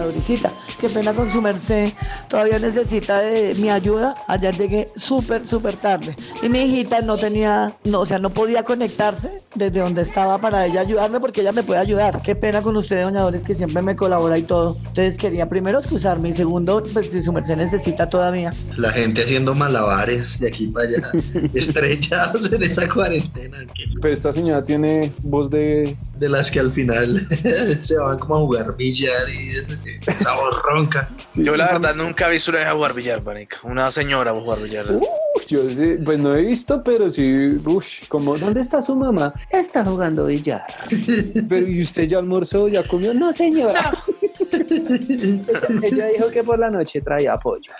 doña Dorisita. Qué pena con su merced, todavía necesita de mi ayuda. Ayer llegué súper, súper tarde. Y mi hijita no tenía, no, o sea, no podía conectarse desde donde estaba para ella ayudarme porque ella me puede ayudar. Qué pena con usted, doña Doris, que siempre me colabora y todo. Entonces quería primero excusarme y segundo, pues si su merced necesita todavía. La gente haciendo malabares de aquí para allá, estrechados en esa cuarentena. Pero esta señora tiene voz de... De las que al final se van como a jugar billar y esa voz ronca. Yo la verdad nunca he visto una vieja jugar billar, marica. Una señora jugar billar. Uf, yo sí, pues no he visto, pero sí, uff, como, ¿dónde está su mamá? Está jugando billar. Pero, ¿y usted ya almorzó, ya comió? No, señora. Ella dijo que por la noche traía pollo.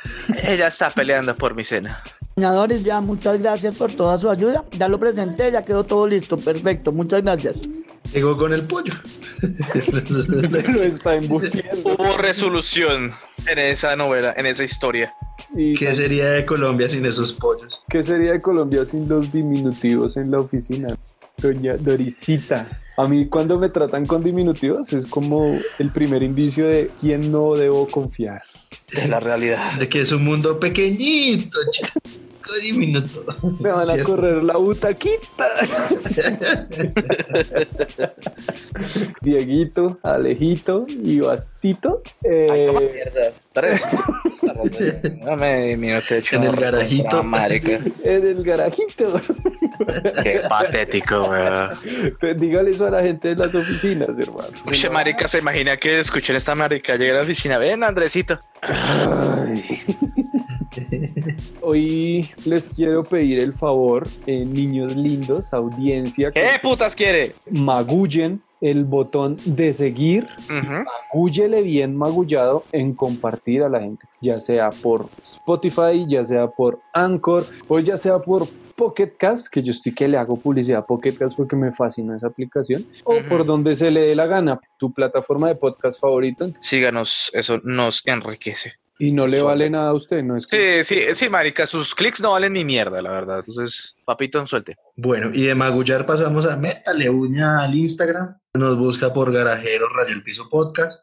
Ella está peleando por mi cena. Doris, ya, muchas gracias por toda su ayuda. Ya lo presenté, ya quedó todo listo. Perfecto, muchas gracias. Llegó con el pollo. Se lo está embutiendo. Hubo resolución en esa novela, en esa historia. ¿Y ¿Qué sería de Colombia sin esos pollos? qué sería de Colombia sin los diminutivos en la oficina? Doña Dorisita. A mí cuando me tratan con diminutivos es como el primer indicio de quién no debo confiar. De la realidad. De que es un mundo pequeñito, chico, diminuto. Me van a ¿Cierto? correr la butaquita. Dieguito, Alejito y Bastito. Ay, Eh, mierda. Tres. Dame minuto de En el garajito. marica. en el garajito. Qué patético, weón. Dígale eso a la gente de las oficinas, hermano. Uy, marica, se imagina que escuchen esta marica llegar a la oficina. Ven, Andresito. Ay. Hoy les quiero pedir el favor, eh, niños lindos, audiencia, ¿Qué putas quiere? magullen el botón de seguir, magúllele bien magullado en compartir a la gente, ya sea por Spotify, ya sea por Anchor o ya sea por Pocket Cast, que yo estoy que le hago publicidad a Pocket Cast porque me fascina esa aplicación, o por donde se le dé la gana, tu plataforma de podcast favorito, Síganos, eso nos enriquece. Y no le vale nada a usted, no es que- Sí, sí, sí, marica, sus clics no valen ni mierda, la verdad. Entonces, papito, suelte. Bueno, y de magullar pasamos a métale uña al Instagram. Nos busca por Garajero Raya el Piso Podcast.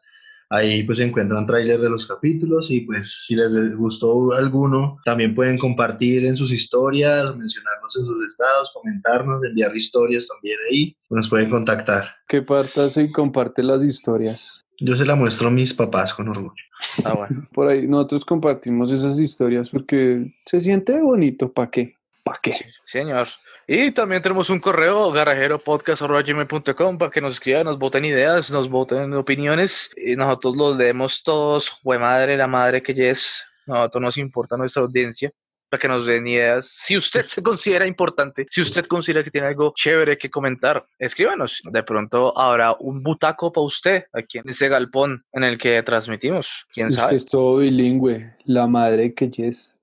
Ahí pues encuentran trailers de los capítulos y pues si les gustó alguno, también pueden compartir en sus historias, mencionarnos en sus estados, comentarnos, enviar historias también ahí. Nos pueden contactar. que partas y comparte las historias. Yo se la muestro a mis papás con orgullo. Ah, bueno. Por ahí nosotros compartimos esas historias porque se siente bonito. ¿Para qué? ¿Para qué? Señor. Y también tenemos un correo, garajeropodcast.com, para que nos escriban, nos voten ideas, nos voten opiniones. Y nosotros los leemos todos. Jue madre, la madre que ya es. Nosotros nos importa nuestra audiencia. Para que nos den ideas. Si usted se considera importante, si usted considera que tiene algo chévere que comentar, escríbanos. De pronto habrá un butaco para usted aquí en este galpón en el que transmitimos. ¿Quién Usted sabe? es todo bilingüe. La madre que yes.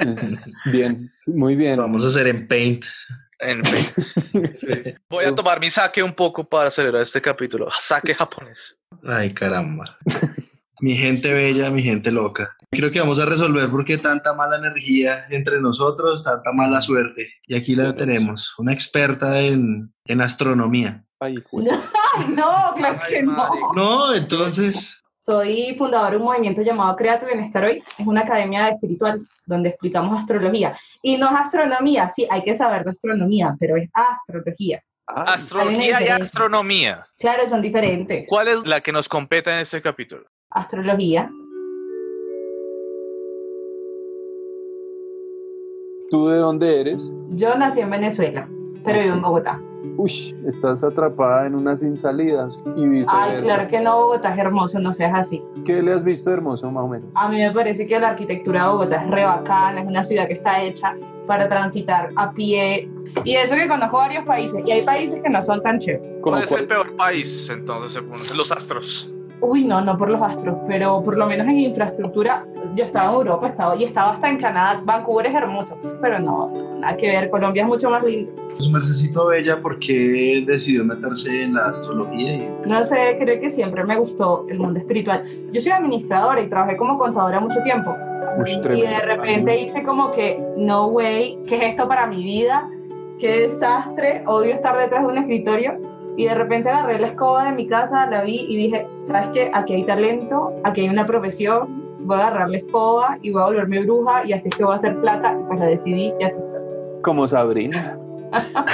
Es bien, muy bien. Lo vamos a hacer en Paint. En fin. Voy a tomar mi saque un poco para acelerar este capítulo. Saque japonés. Ay, caramba. mi gente bella, mi gente loca. Creo que vamos a resolver por qué tanta mala energía entre nosotros, tanta mala suerte. Y aquí la tenemos, una experta en, en astronomía. Ay, no, claro que no. No, entonces, Soy fundador de un movimiento llamado Crea tu Bienestar Hoy. Es una academia espiritual donde explicamos astrología. Y no es astronomía, sí, hay que saber de astronomía, pero es astrología. Astrología y astronomía. Claro, son diferentes. ¿Cuál es la que nos compete en este capítulo? Astrología. ¿Tú de dónde eres? Yo nací en Venezuela, pero vivo en Bogotá. Uy, estás atrapada en una sin salidas y viceversa. Ay, claro que no, Bogotá es hermoso, no seas así. ¿Qué le has visto hermoso, más o menos? A mí me parece que la arquitectura de Bogotá es re bacana, es una ciudad que está hecha para transitar a pie. Y eso que conozco varios países, y hay países que no son tan chéveres. ¿Cómo ¿Cuál es el peor país entonces según los astros? Uy, no, no por los astros, pero por lo menos en infraestructura, yo estaba en Europa, estaba, y estaba hasta en Canadá, Vancouver es hermoso, pero no, no, nada que ver, Colombia es mucho más lindo. su mercecito bella, ¿por qué decidió meterse en la astrología? Y- No sé, creo que siempre me gustó el mundo espiritual. Yo soy administradora y trabajé como contadora mucho tiempo. Uy, Y de repente hice como que, no way, ¿qué es esto para mi vida? Qué desastre, odio estar detrás de un escritorio. Y de repente agarré la escoba de mi casa, la vi y dije, ¿sabes qué? Aquí hay talento, aquí hay una profesión, voy a agarrar la escoba y voy a volverme bruja y así es que voy a hacer plata. Y pues la decidí y así está. Como Sabrina.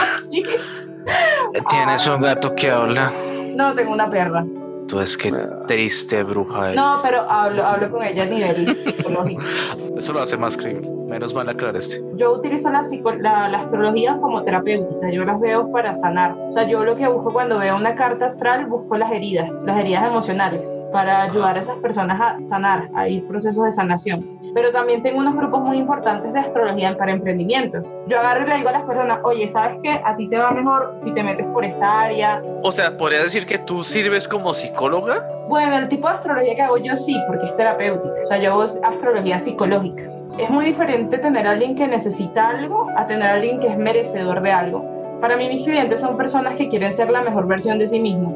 Tienes un gato que habla. No, tengo una perra. Tú es que triste bruja. eres. No, pero hablo, hablo con ella a nivel psicológico. Eso lo hace más creíble. Menos mal aclaraste. Yo utilizo la, la, la astrología como terapéutica, yo las veo para sanar. O sea, yo lo que busco cuando veo una carta astral, busco las heridas, las heridas emocionales, para ayudar a esas personas a sanar, ir procesos de sanación. Pero también tengo unos grupos muy importantes de astrología para emprendimientos. Yo agarro y le digo a las personas, oye, ¿sabes qué? A ti te va mejor si te metes por esta área. O sea, podría decir que tú sirves como psicóloga. Bueno, el tipo de astrología que hago yo sí, porque es terapéutica. O sea, yo hago astrología psicológica. Es muy diferente tener a alguien que necesita algo a tener a alguien que es merecedor de algo. Para mí mis clientes son personas que quieren ser la mejor versión de sí mismos.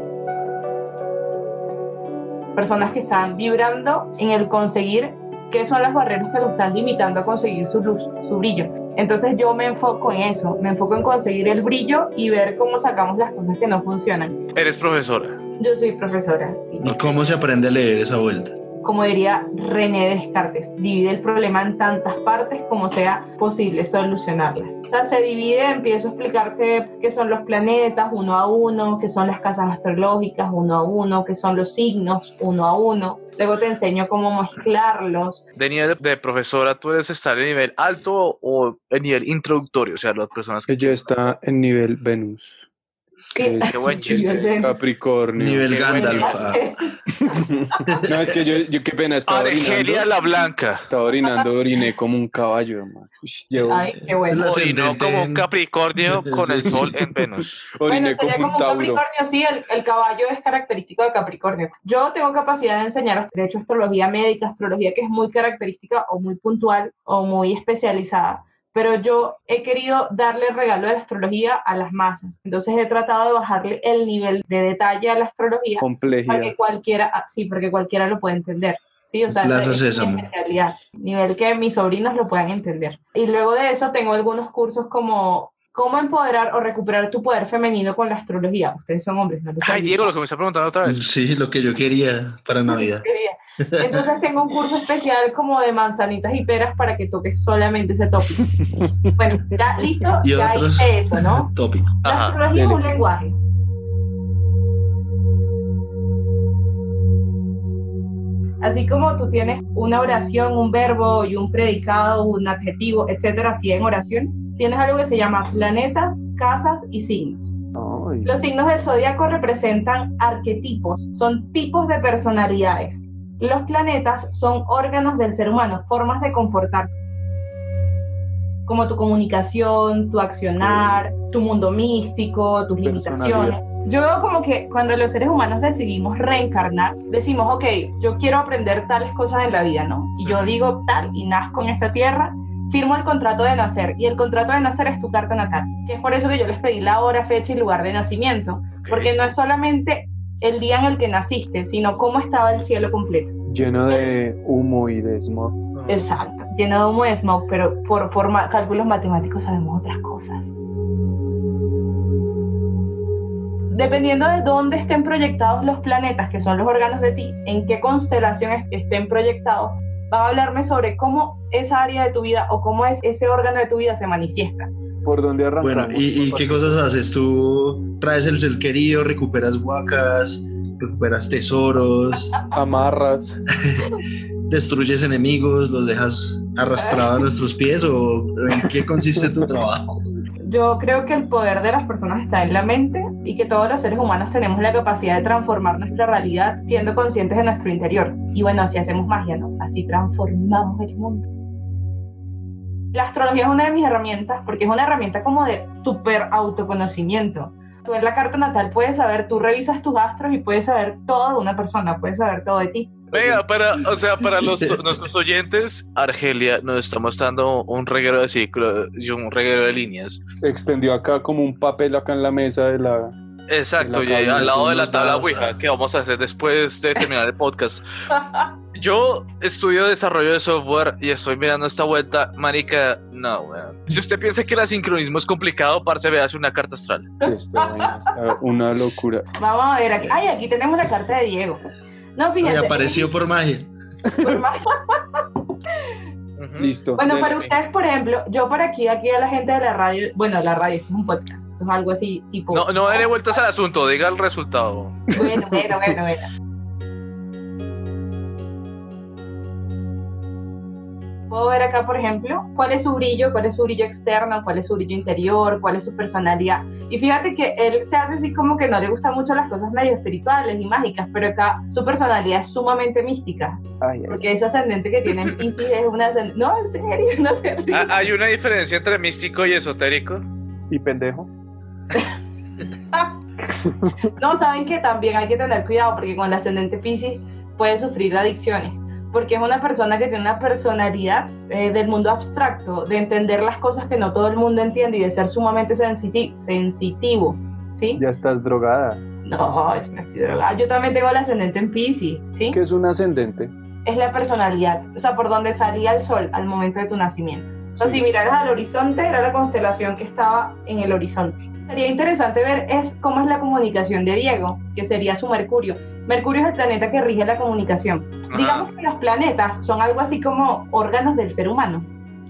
Personas que están vibrando en el conseguir qué son las barreras que lo están limitando a conseguir su luz, su brillo. Entonces yo me enfoco en eso, me enfoco en conseguir el brillo y ver cómo sacamos las cosas que no funcionan. Eres profesora. Yo soy profesora, sí. ¿Y cómo se aprende a leer esa vuelta? Como diría René Descartes, divide el problema en tantas partes como sea posible solucionarlas. O sea, se divide, empiezo a explicarte qué son los planetas uno a uno, qué son las casas astrológicas uno a uno, qué son los signos uno a uno. Luego te enseño cómo mezclarlos. De nivel de, de profesora, ¿tú eres estar en nivel alto o en nivel introductorio? O sea, las personas que... Ella está en nivel Venus. Que es Qué buen chiste. Capricornio. Nivel Qué Gandalf. ah. No, es que yo, yo qué pena, estaba Argelia orinando. la Blanca. Estaba orinando, oriné como un caballo, hermano. Llevo- Ay, qué bueno. Orinó como un Capricornio con el sol en Venus. oriné Bueno, como un como un Tauro. Capricornio, sí, el, el caballo es característico de Capricornio. Yo tengo capacidad de enseñar, de hecho, astrología médica, astrología que es muy característica o muy puntual o muy especializada, pero yo he querido darle el regalo de la astrología a las masas. Entonces he tratado de bajarle el nivel de detalle a la astrología para Complejidad. que cualquiera, ah, sí, porque cualquiera lo puede entender. Sí, o sea, esa es mi Sésamo. especialidad, nivel que mis sobrinos lo puedan entender. Y luego de eso tengo algunos cursos como cómo empoderar o recuperar tu poder femenino con la astrología. Ustedes son hombres, no lo Ay. Diego, lo que me está preguntando otra vez. Sí, lo que yo quería para Navidad. Entonces tengo un curso especial como de manzanitas y peras para que toques solamente ese tópico. Bueno, ya listo, Y ya hice eso, ¿no? tópicos. La Ajá. astrología es un lenguaje. Así como tú tienes una oración, un verbo y un predicado, un adjetivo, etcétera, así en oraciones, tienes algo que se llama planetas, casas y signos. Los signos del zodiaco representan arquetipos, son tipos de personalidades. Los planetas son órganos del ser humano, formas de comportarse. Como tu comunicación, tu accionar, tu mundo místico, tus limitaciones. Yo veo como que cuando los seres humanos decidimos reencarnar, decimos, ok, yo quiero aprender tales cosas en la vida, ¿no? Y yo digo tal y nazco en esta tierra, firmo el contrato de nacer y el contrato de nacer es tu carta natal, que es por eso que yo les pedí la hora, fecha y lugar de nacimiento, porque no es solamente el día en el que naciste, sino cómo estaba el cielo completo. lleno de humo y de smog. Exacto, lleno de humo de smoke, pero por, por ma- cálculos matemáticos sabemos otras cosas. Dependiendo de dónde estén proyectados los planetas, que son los órganos de ti, en qué constelación est- estén proyectados, va a hablarme sobre cómo esa área de tu vida o cómo es ese órgano de tu vida se manifiesta. ¿Por dónde arrancamos? Bueno, ¿y, y qué cosas haces? ¿Tú traes el ser querido, recuperas huacas, recuperas tesoros, Amarras. destruyes enemigos, los dejas arrastrados a nuestros pies o en qué consiste tu trabajo? Yo creo que el poder de las personas está en la mente y que todos los seres humanos tenemos la capacidad de transformar nuestra realidad siendo conscientes de nuestro interior. Y bueno, así hacemos magia, ¿no? Así transformamos el mundo. La astrología es una de mis herramientas porque es una herramienta como de super autoconocimiento. Tú en la carta natal puedes saber, tú revisas tus astros y puedes saber todo de una persona, puedes saber todo de ti. Venga, para, o sea, para los, nuestros oyentes, Argelia nos está mostrando un reguero de ciclo y un reguero de líneas. Extendió acá como un papel acá en la mesa de la, Exacto, y al lado de la tabla Ouija, que vamos a hacer después de terminar el podcast. Yo estudio desarrollo de software y estoy mirando esta vuelta, marica, no, weón. Si usted piensa que el sincronismo es complicado, parce, véase una carta astral. Está una locura. Vamos a ver, aquí, ay, aquí tenemos la carta de Diego. No, Ay, fíjense. apareció por magia. por Ujú. Listo. Bueno, para ustedes, por ejemplo, yo por aquí, aquí a la gente de la radio, bueno, la radio, esto es un podcast, es algo así, tipo... No, no dele vueltas al asunto, diga el resultado. Bueno, bueno, bueno, bueno. Puedo ver acá, por ejemplo, cuál es su brillo, cuál es su brillo externo, cuál es su brillo interior, cuál es su personalidad. Y fíjate que él se hace así como que no le gustan mucho las cosas medio espirituales y mágicas, pero acá su personalidad es sumamente mística, Ay, ay. porque ese ascendente que tiene en Pisces es una. No, en serio, no se ríe. Ah, Hay una diferencia entre místico y esotérico. Y pendejo. No, saben que también hay que tener cuidado porque con el ascendente Pisces puede sufrir adicciones, porque es una persona que tiene una personalidad eh, del mundo abstracto, de entender las cosas que no todo el mundo entiende y de ser sumamente sensiti- sensitivo, ¿sí? Ya estás drogada. No, yo no estoy drogada. Yo también tengo el ascendente en Pisces, ¿sí? ¿Qué es un ascendente? Es la personalidad, o sea, por donde salía el sol al momento de tu nacimiento. O sea, Sí. si miraras al horizonte, era la constelación que estaba en el horizonte. Sería interesante ver es cómo es la comunicación de Diego, que sería su Mercurio. Mercurio es el planeta que rige la comunicación. Ajá. Digamos que los planetas son algo así como órganos del ser humano.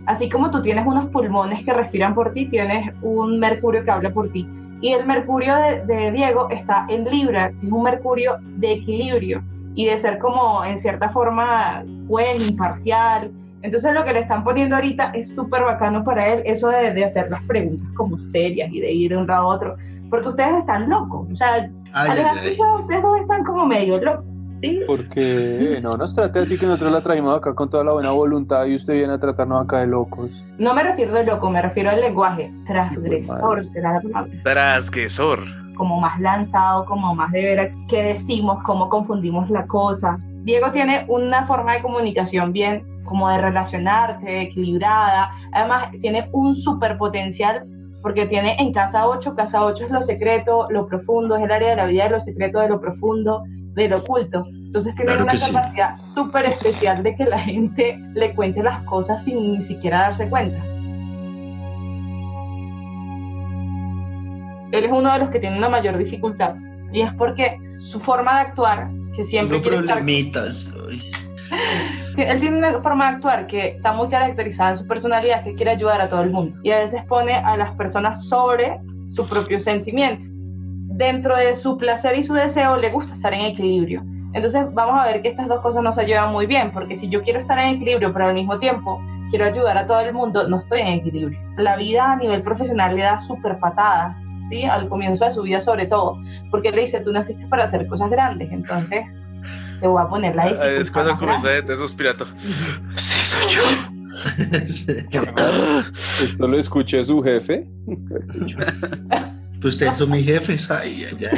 Así como tú tienes unos pulmones que respiran por ti, tienes un Mercurio que habla por ti. Y el Mercurio de, de Diego está en Libra, que es un Mercurio de equilibrio y de ser como en cierta forma juez, imparcial. Entonces lo que le están poniendo ahorita es súper bacano para él, eso de, de hacer las preguntas como serias y de ir de un lado a otro, porque ustedes están locos, o sea, Ay, ay, ay. ustedes dos como medio locos, ¿sí? Porque no nos trate así que nosotros la traímos acá con toda la buena voluntad y usted viene a tratarnos acá de locos. No me refiero de loco, me refiero al lenguaje transgresor, será la palabra. Transgresor. como más lanzado, como más de ver a qué decimos, cómo confundimos la cosa. Diego tiene una forma de comunicación bien, como de relacionarte, equilibrada. Además, tiene un super potencial porque tiene en casa 8, casa 8 es lo secreto, lo profundo, es el área de la vida de lo secreto, de lo profundo, de lo oculto. Entonces tiene Claro una capacidad súper especial de que la gente le cuente las cosas sin ni siquiera darse cuenta. Él es uno de los que tiene una mayor dificultad y es porque su forma de actuar, que siempre Tengo quiere estar problemitas. ay. Él tiene una forma de actuar que está muy caracterizada en su personalidad, que quiere ayudar a todo el mundo. Y a veces pone a las personas sobre su propio sentimiento. Dentro de su placer y su deseo le gusta estar en equilibrio. Entonces vamos a ver que estas dos cosas no se llevan muy bien, porque si yo quiero estar en equilibrio, pero al mismo tiempo quiero ayudar a todo el mundo, no estoy en equilibrio. La vida a nivel profesional le da súper patadas, ¿sí? Al comienzo de su vida sobre todo, porque le dice, tú naciste para hacer cosas grandes, entonces te voy a poner la dificultad Es cuando más grande". comienza de suspirato. Sí, soy yo. Esto lo escuché su jefe. Pues ustedes son mis jefes. Ay, ay, ay.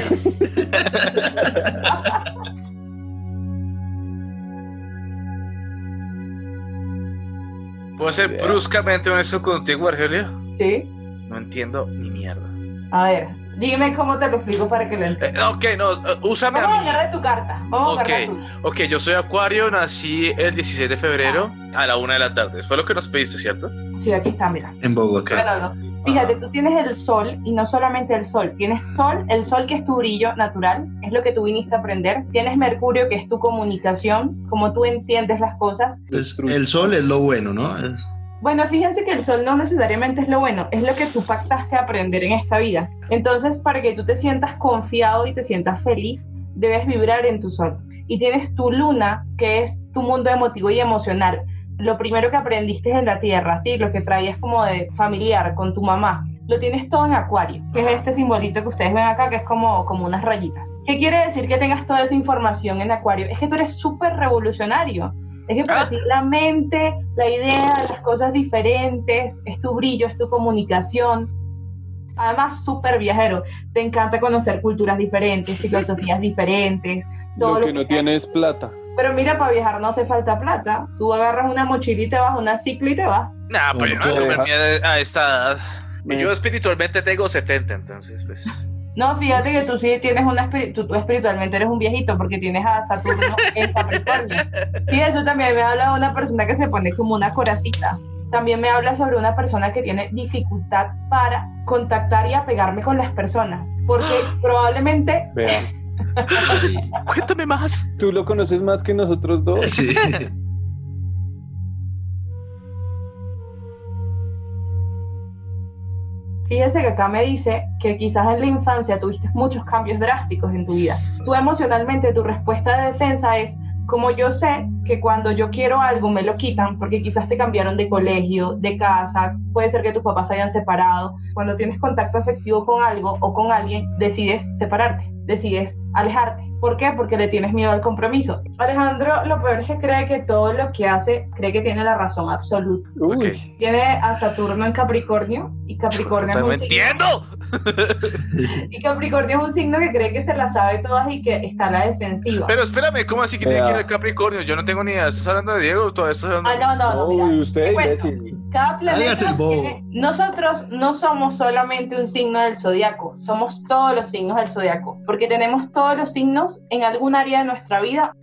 ¿Puedo ser bruscamente honesto contigo, Argelio? Sí. No entiendo ni mierda. A ver, dime cómo te lo explico para que lo Eh, entiendas. ok, no, eh, úsame a Vamos a mí. hablar de tu carta. Vamos a hablar de Ok. tu Ok, yo soy Acuario, nací el 16 de febrero a la una de la tarde. Fue lo que nos pediste, ¿cierto? Sí, aquí está, mira. En Bogotá. Bueno, no. Fíjate, tú tienes el sol y no solamente el sol. Tienes sol, el sol que es tu brillo natural, es lo que tú viniste a aprender. Tienes Mercurio que es tu comunicación, como tú entiendes las cosas. Pues el sol es lo bueno, ¿no? Es- Bueno, fíjense que el sol no necesariamente es lo bueno, es lo que tú pactaste aprender en esta vida. Entonces, para que tú te sientas confiado y te sientas feliz, debes vibrar en tu sol. Y tienes tu luna, que es tu mundo emotivo y emocional. Lo primero que aprendiste en la tierra, ¿sí? Lo que traías como de familiar con tu mamá. Lo tienes todo en acuario, que es este simbolito que ustedes ven acá, que es como, como unas rayitas. ¿Qué quiere decir que tengas toda esa información en acuario? Es que tú eres súper revolucionario. Es que para Ah. ti la mente, la idea, las cosas diferentes, es tu brillo, es tu comunicación. Además, súper viajero. Te encanta conocer culturas diferentes, filosofías diferentes. Todo Lo que no sea. tiene es plata. Pero mira, para viajar no hace falta plata. Tú agarras una mochila y te vas, una cicla y te vas. Nah, pero yo no Bueno, voy a a esta edad. Me- Yo espiritualmente tengo 70, entonces, pues. No, fíjate que tú sí tienes una espiri- tú, tú espiritualmente eres un viejito porque tienes a Saturno en Capricornio. Sí, eso también me habla de una persona que se pone como una coracita. También me habla sobre una persona que tiene dificultad para contactar y apegarme con las personas, porque probablemente Vea, Cuéntame más. tú lo conoces más que nosotros dos. Sí. Fíjese que acá me dice que quizás en la infancia tuviste muchos cambios drásticos en tu vida. Tú emocionalmente, tu respuesta de defensa es, como yo sé que cuando yo quiero algo me lo quitan porque quizás te cambiaron de colegio, de casa, puede ser que tus papás se hayan separado. Cuando tienes contacto afectivo con algo o con alguien, decides separarte, decides alejarte. ¿Por qué? Porque le tienes miedo al compromiso. Alejandro, lo peor es que cree que todo lo que hace, cree que tiene la razón absoluta. Uy. Tiene a Saturno en Capricornio y Capricornio es ¡No un me signo- entiendo! y Capricornio es un signo que cree que se la sabe todas y que está a la defensiva. Pero espérame, ¿cómo así que tiene que ver Capricornio? Yo no tengo ni idea. ¿Estás hablando de Diego? ¿Todavía estás hablando Ah, no, no, no, mira. Uy, usted, imbécil. Cada planeta Hágase el bobo. tiene- Nosotros no somos solamente un signo del zodiaco, somos todos los signos del zodiaco, porque tenemos todos los signos en algún área de nuestra vida.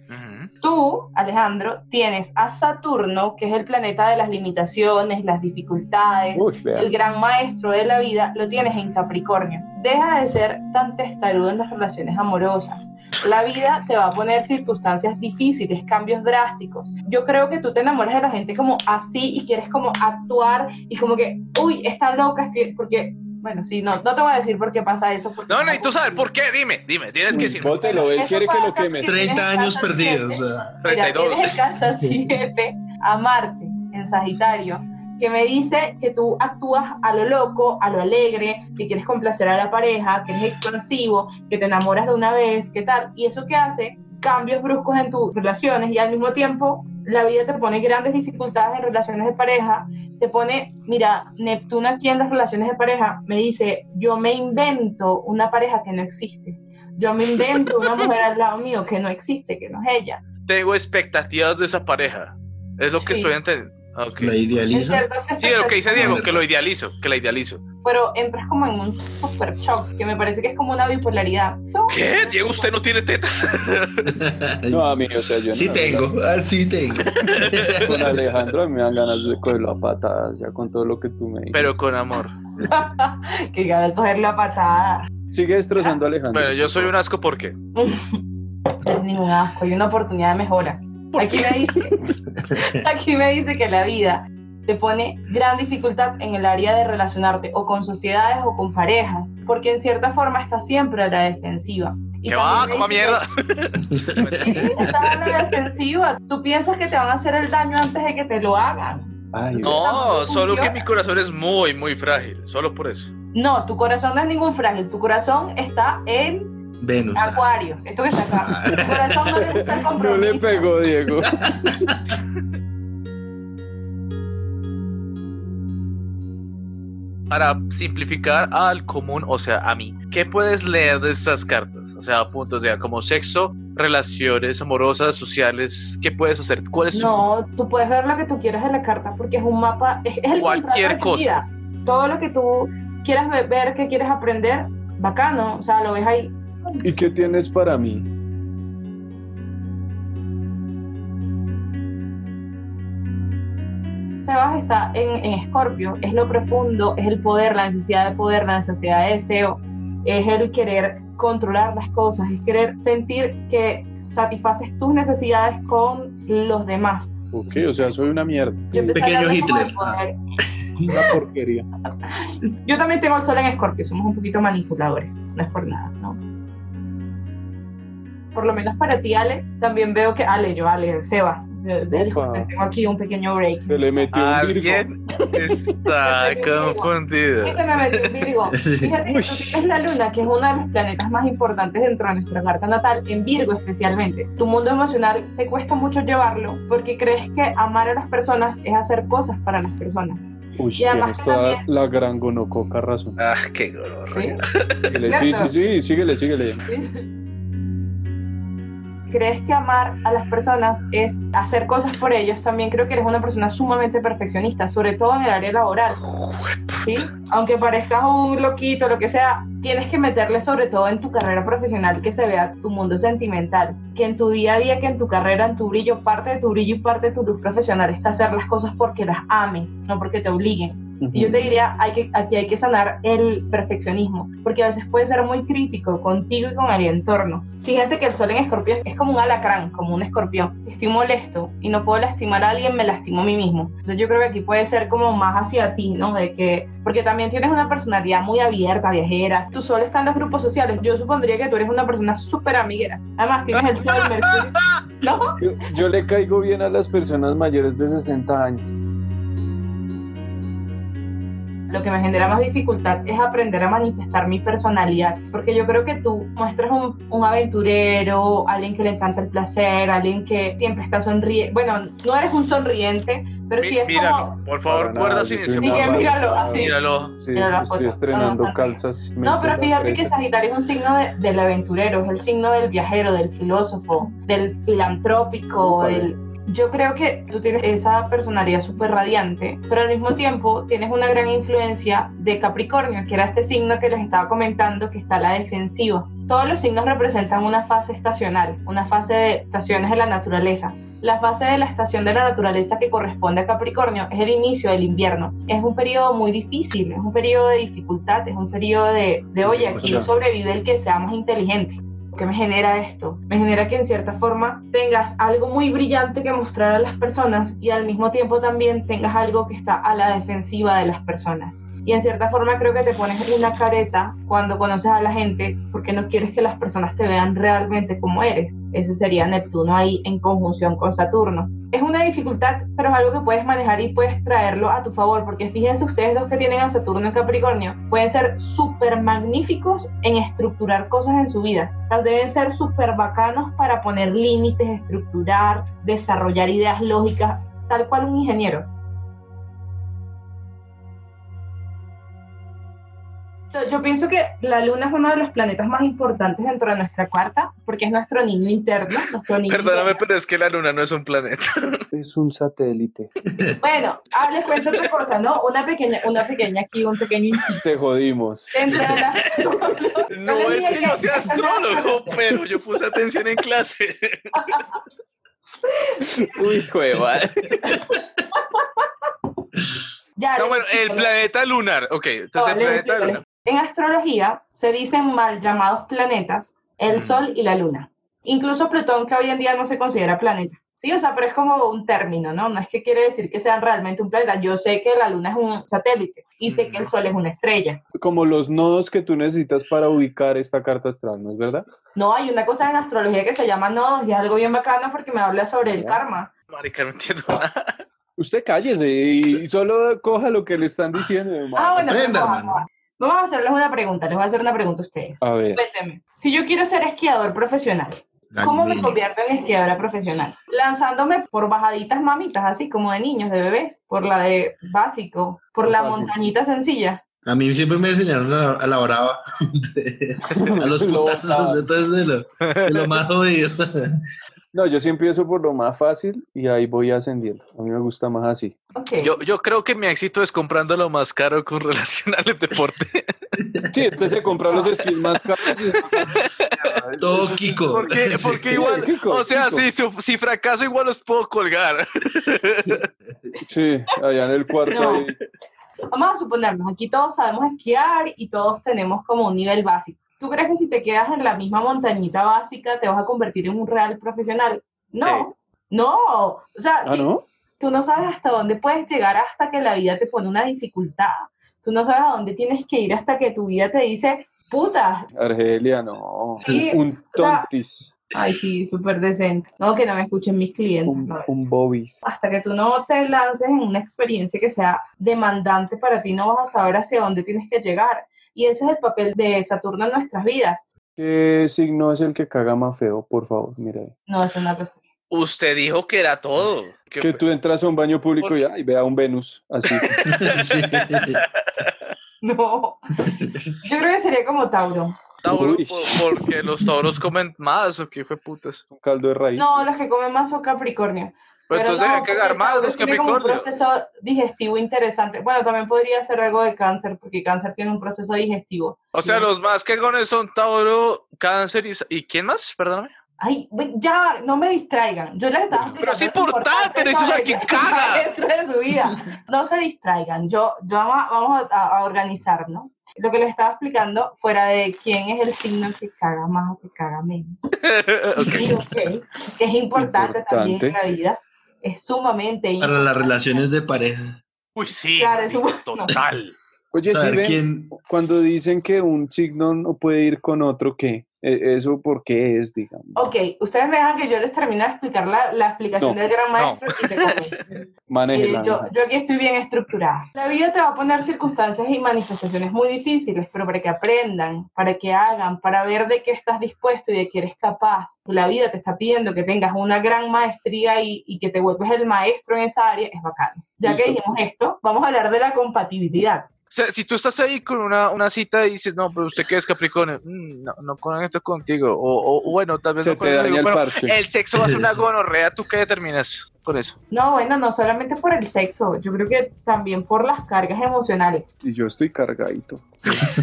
Tú, Alejandro, tienes a Saturno, que es el planeta de las limitaciones, las dificultades, Uy, el gran maestro de la vida, lo tienes en Capricornio. Deja de ser tan testarudo en las relaciones amorosas. La vida te va a poner circunstancias difíciles, cambios drásticos. Yo creo que tú te enamoras de la gente como así y quieres como actuar y como que, uy, está loca, estoy-", porque, bueno, sí, no, no te voy a decir por qué pasa eso. porque- No, necesito saber por qué. Dime, dime. Tienes que decirme. Bótelo, él quiere que lo quemes. porque- 30 años perdidos. o sea. Mira, 32. tienes en casa 7 a Marte en Sagitario, que me dice que tú actúas a lo loco, a lo alegre, que quieres complacer a la pareja, que eres expansivo, que te enamoras de una vez, ¿qué tal? Y eso que hace cambios bruscos en tus relaciones y al mismo tiempo la vida te pone grandes dificultades en relaciones de pareja, te pone, mira, Neptuno aquí en las relaciones de pareja me dice, yo me invento una pareja que no existe. Yo me invento una mujer al lado mío que no existe, que no es ella. Tengo expectativas de esa pareja. Es lo que estoy entendiendo. Ok. La En idealiza. ciertas Sí, lo que dice Diego, que lo idealizo, que la idealizo. Pero entras como en un super shock, que me parece que es como una bipolaridad. ¿Qué? Diego, usted no tiene tetas. No, a mí, o sea, yo Sí no. tengo, ah, sí tengo. Con Alejandro me dan ganas de cogerlo a patadas, ya con todo lo que tú me dices. Pero con amor. que ganas de cogerlo a patada. Sigue destrozando a Alejandro. Bueno, yo soy un asco porque. No es ningún asco, hay una oportunidad de mejora. Aquí me dice, aquí me dice que la vida te pone gran dificultad en el área de relacionarte o con sociedades o con parejas, porque en cierta forma estás siempre a la defensiva. Y ¿Qué va? también ¡Coma me dice mierda! que- estás a la defensiva. Tú piensas que te van a hacer el daño antes de que te lo hagan. Ay, No, solo que mi corazón es muy, muy frágil. Solo por eso. No, tu corazón no es ningún frágil, tu corazón está en Venus. ah. acuario, esto que está acá. Corazón no le gusta el no compromiso. le pegó, Diego. Para simplificar al común, o sea, a mí, ¿qué puedes leer de esas cartas? O sea, puntos, o sea, como sexo, relaciones amorosas, sociales, ¿qué puedes hacer? ¿Cuál es tu- No, tú puedes ver lo que tú quieras en la carta porque es un mapa, es, es el Cualquier cosa. Todo lo que tú quieras ve- ver, que quieres aprender, bacano, o sea, lo ves ahí. ¿Y qué tienes para mí? Sebas está en, Escorpio, es lo profundo, es el poder, la necesidad de poder, la necesidad de deseo, es el querer controlar las cosas, es querer sentir que satisfaces tus necesidades con los demás. Ok, o sea, soy una mierda. Yo Pequeño Hitler. Una porquería. Yo también tengo el sol en Escorpio, somos un poquito manipuladores, no es por nada, ¿no? Por lo menos para ti, Ale, también veo que Ale, yo, Ale, Sebas, tengo aquí un pequeño break. Se le metió un Virgo. Alguien está confundido. Este me metió un Virgo. Fíjate tienes la luna, que es uno de los planetas más importantes dentro de nuestra carta natal, en Virgo especialmente. Tu mundo emocional te cuesta mucho llevarlo porque crees que amar a las personas es hacer cosas para las personas. Uy, Y además tienes toda también- la gran gonococa razón. Ah, qué dolor. ¿sí? Síguele, sí, sí, sí, síguele, síguele. Crees que amar a las personas es hacer cosas por ellos, también creo que eres una persona sumamente perfeccionista, sobre todo en el área laboral. ¿sí? Aunque parezcas un loquito, lo que sea, tienes que meterle sobre todo en tu carrera profesional que se vea tu mundo sentimental, que en tu día a día, que en tu carrera, en tu brillo, parte de tu brillo y parte de tu luz profesional está hacer las cosas porque las ames, no porque te obliguen. Y yo te diría, hay que, aquí hay que sanar el perfeccionismo, porque a veces puede ser muy crítico contigo y con el entorno. Fíjense que el sol en escorpión es como un alacrán, como un escorpión. Estoy molesto y no puedo lastimar a alguien, me lastimo a mí mismo. Entonces yo creo que aquí puede ser como más hacia ti, ¿no? De que, porque también tienes una personalidad muy abierta, viajera. Tu sol está en los grupos sociales. Yo supondría que tú eres una persona súper amiguera. Además tienes el sol, Mercurio. ¿No? Yo, yo le caigo bien a las personas mayores de 60 años. Lo que me genera más dificultad es aprender a manifestar mi personalidad, porque yo creo que tú muestras un, un aventurero, alguien que le encanta el placer, alguien que siempre está sonriendo, bueno, no eres un sonriente, pero sí es míralo, como... por favor, cuerda sin una míralo, así. Míralo. Sí, Mira la estoy estrenando No, calzas. me No, pero fíjate que. Sagitario es un signo de- del aventurero, es el signo del viajero, del filósofo, del filantrópico, del... Yo creo que tú tienes esa personalidad súper radiante, pero al mismo tiempo tienes una gran influencia de Capricornio, que era este signo que les estaba comentando que está a la defensiva. Todos los signos representan una fase estacional, una fase de estaciones de la naturaleza. La fase de la estación de la naturaleza que corresponde a Capricornio es el inicio del invierno. Es un periodo muy difícil, es un periodo de dificultad, es un periodo de, de oye, aquí sobrevive el que sea más inteligente. ¿Qué me genera esto? Me genera que en cierta forma tengas algo muy brillante que mostrar a las personas y al mismo tiempo también tengas algo que está a la defensiva de las personas. Y en cierta forma creo que te pones una careta cuando conoces a la gente porque no quieres que las personas te vean realmente como eres. Ese sería Neptuno ahí en conjunción con Saturno. Es una dificultad, pero es algo que puedes manejar y puedes traerlo a tu favor, porque fíjense ustedes dos que tienen a Saturno en Capricornio, pueden ser súper magníficos en estructurar cosas en su vida. Sea, deben ser súper bacanos para poner límites, estructurar, desarrollar ideas lógicas, tal cual un ingeniero. Yo- pienso que la Luna es uno de los planetas más importantes dentro de nuestra cuarta, porque es nuestro niño interno, nuestro niño Perdóname, interno. pero es que la luna no es un planeta. Es un satélite. Bueno, ah, les cuento otra cosa, ¿no? Una pequeña, una pequeña aquí, un pequeño inciso. Te jodimos. Dentro de la... No es que yo sea astrólogo, pero yo puse atención en clase. Uy, jueva. Ya, No, bueno, el planeta lunar. Ok, entonces No, el les planeta lunar. En astrología se dicen mal llamados planetas el. Sol y la Luna. Incluso Plutón, que hoy en día no se considera planeta. Sí, o sea, pero es como un término, ¿no? No es que quiere decir que sean realmente un planeta. Yo sé que la Luna es un satélite y sé que el Sol es una estrella. Como los nodos que tú necesitas para ubicar esta carta astral, ¿no es verdad? No, hay una cosa en astrología que se llama nodos y es algo bien bacano porque me habla sobre el karma. Marica, no entiendo nada. Usted cállese y solo coja lo que le están diciendo. Ah, bueno, Vamos a hacerles una pregunta, les voy a hacer una pregunta a ustedes. A ver. Cuénteme, si yo quiero ser esquiador profesional, ¿Cómo me convierto en esquiadora profesional? Lanzándome por bajaditas mamitas, así como de niños, de bebés, por la de básico, por la montañita sencilla. A mí siempre me enseñaron a, a la brava, a los Lo putazos, entonces de lo, de lo más jodido. No, yo sí empiezo por lo más fácil y ahí voy ascendiendo. A mí me gusta más así. Yo, yo creo que mi éxito es comprando lo más caro con relación al deporte. Sí, este se compra los skis más caros y Todo Kiko. Porque, Sí. porque igual, Kiko, o sea, Kiko. si, su- si fracaso igual los puedo colgar. Sí, allá en el cuarto. No. ahí. Vamos a suponernos, aquí todos sabemos esquiar y todos tenemos como un nivel básico. ¿Tú crees que si te quedas en la misma montañita básica te vas a convertir en un real profesional? No, no. O sea, Ah, sí, ¿no? tú no sabes hasta dónde puedes llegar hasta que la vida te pone una dificultad. Tú no sabes a dónde tienes que ir hasta que tu vida te dice, puta, Argelia, no. Sí, un o sea, tontis. Ay, sí, súper decente. No, que no me escuchen mis clientes. Un, no. un bobis. Hasta que tú no te lances en una experiencia que sea demandante para ti, no vas a saber hacia dónde tienes que llegar. Y ese es el papel de Saturno en nuestras vidas. ¿Qué signo es el que caga más feo? Por favor, mira ahí. No, es una cosa. Usted dijo que era todo. Que Que tú entras a un baño público ¿Por y, qué? ay, ve a un Venus, así. Sí. No. Yo creo que sería como Tauro. Tauro, Uy. porque los tauros comen más o qué fue putas. un caldo de raíz. No, los que comen más son Capricornio. Pero entonces no, hay que Tauro los tiene como un Capricornio. proceso digestivo interesante. Bueno, también podría ser algo de cáncer, porque cáncer tiene un proceso digestivo. O sea, Bien. los más cagones son Tauro, Cáncer y... ¿Y quién más? Perdóname. Ay, ya, no me distraigan. Yo les estaba Pero es importante, necesito saber quién caga. dentro de su vida. No se distraigan. Yo, yo vamos, a, vamos a, a organizar, ¿no? Lo que les estaba explicando, fuera de quién es el signo que caga más o que caga menos. Ok. Y ok, que es importante, también en Importante. la vida. Es sumamente Para importante. las relaciones de pareja. Uy, sí. Claro, es un- Total. Oye, si ven, quién, cuando dicen que un signo no puede ir con otro, ¿qué? E- ¿Eso por qué es, digamos? Ok, ustedes me dejan que yo les termine de explicar la, la explicación No, del gran no. maestro y te comento. Manéjela. Mire, yo, yo aquí estoy bien estructurada. La vida te va a poner circunstancias y manifestaciones muy difíciles, pero para que aprendan, para que hagan, para ver de qué estás dispuesto y de qué eres capaz. La vida te está pidiendo que tengas una gran maestría y, y que te vuelves el maestro en esa área, es bacán. Ya que Listo. dijimos esto, vamos a hablar de la compatibilidad. Sea, si tú estás ahí con una, una cita y dices, no, pero usted que es Capricornio, Mm, no, no conecto contigo. O, o bueno, tal vez Se no te daña el parche. pero el sexo va a ser una gonorrea. ¿Tú qué determinas con eso? No, bueno, no solamente por el sexo, yo creo que también por las cargas emocionales. Y yo estoy cargadito.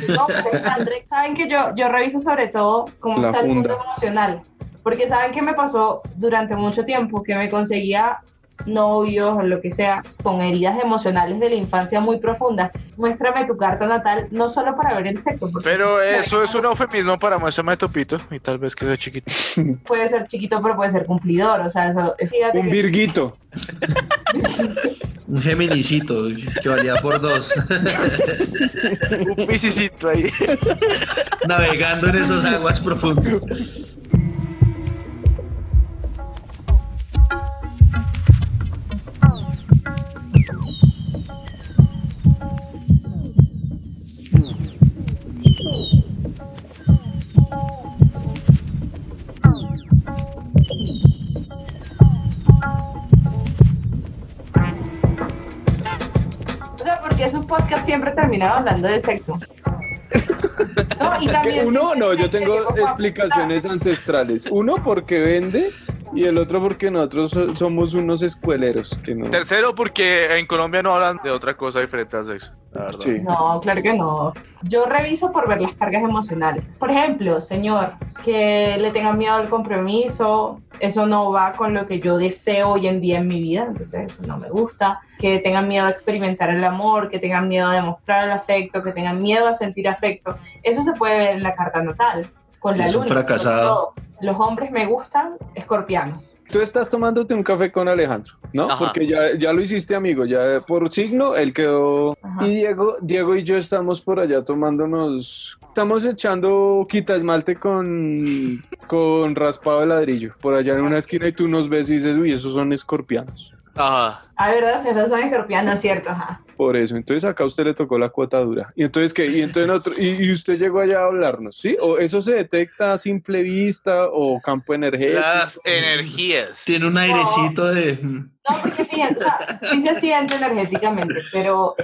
No, pues, saben que yo, yo reviso sobre todo cómo La está el mundo emocional. Porque saben que me pasó durante mucho tiempo que me conseguía novios o lo que sea con heridas emocionales de la infancia muy profundas. Muéstrame tu carta natal, no solo para ver el sexo, Pero eso es un eufemismo para muéstrame tu pito y tal vez quede chiquito. puede ser chiquito, pero puede ser cumplidor. O sea, eso es fíjate Un que- virguito. un geminicito que valía por dos, Un pisicito ahí. navegando en esas aguas profundas. Porque su podcast siempre terminaba hablando de sexo. No, y también Uno, no, yo tengo explicaciones ancestrales. Uno porque vende y el otro porque nosotros so- somos unos escueleros. Que no. Tercero, porque en Colombia no hablan de otra cosa diferente al sexo. La verdad. Sí. No, claro que no. Yo reviso por ver las cargas emocionales. Por ejemplo, señor, que le tenga miedo al compromiso, eso no va con lo que yo deseo hoy en día en mi vida, entonces eso no me gusta. Que tengan miedo a experimentar el amor, que tengan miedo a demostrar el afecto, que tengan miedo a sentir afecto. Eso se puede ver en la carta natal, con la Es un luna. fracasado. Los hombres me gustan escorpianos. Tú estás tomándote un café con Alejandro, ¿no? Ajá. Porque ya, ya lo hiciste, amigo. Ya por signo, él quedó. Ajá. Y Diego, Diego y yo estamos por allá tomándonos. Estamos echando quita esmalte con, con raspado de ladrillo. Por allá en una esquina y tú nos ves y dices, uy, esos son escorpianos. Ajá. Ah, ¿verdad? Ustedes son escorpianos, ¿cierto? Ajá. Por eso, entonces acá a usted le tocó la cuota dura. Y entonces, ¿qué? Y entonces otro, y, y usted llegó allá a hablarnos, ¿sí? ¿O eso se detecta a simple vista o campo energético? Las energías. Tiene un airecito de... No, porque fíjense, o sea, sí se siente energéticamente, pero,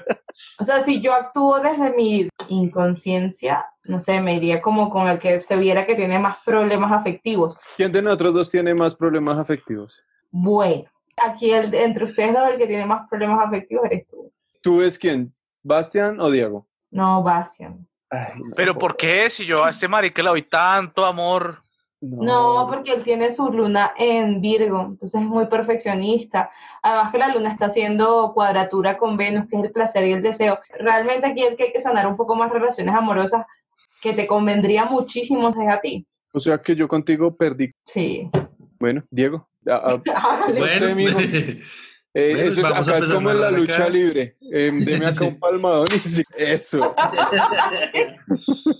o sea, si yo actúo desde mi inconsciencia, no sé, me iría como con el que se viera que tiene más problemas afectivos. ¿Quién de nosotros dos tiene más problemas afectivos? Bueno, aquí el, entre ustedes dos el que tiene más problemas afectivos eres tú. ¿Tú ves quién? ¿Bastian o Diego? No, Bastian. Ay, no. Pero ¿por qué? Si yo a este marica le doy tanto amor. No, porque él tiene su luna en Virgo, entonces es muy perfeccionista. Además que la luna está haciendo cuadratura con Venus, que es el placer y el deseo. Realmente aquí el que hay que sanar un poco más relaciones amorosas que te convendría muchísimo es a ti. O sea que yo contigo perdí. Sí. Bueno, Diego. a- a-. Usted, Bueno, mijo. eh, Bueno, eso es, vamos a acá es como en la acá. lucha libre. Eh, deme acá un palmadón y sí, eso.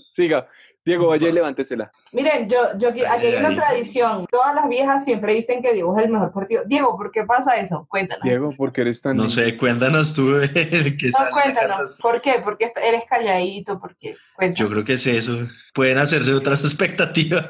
Siga. Diego, vaya y levántesela. Miren, yo, yo aquí, aquí hay una tradición. Todas las viejas siempre dicen que Diego es el mejor partido. Diego, ¿por qué pasa eso? Cuéntanos. Diego, ¿por qué eres tan no sé, cuéntanos tú el que No, cuéntanos. ¿Por qué? Porque eres calladito, ¿por qué? Yo creo que es eso. Pueden hacerse otras expectativas.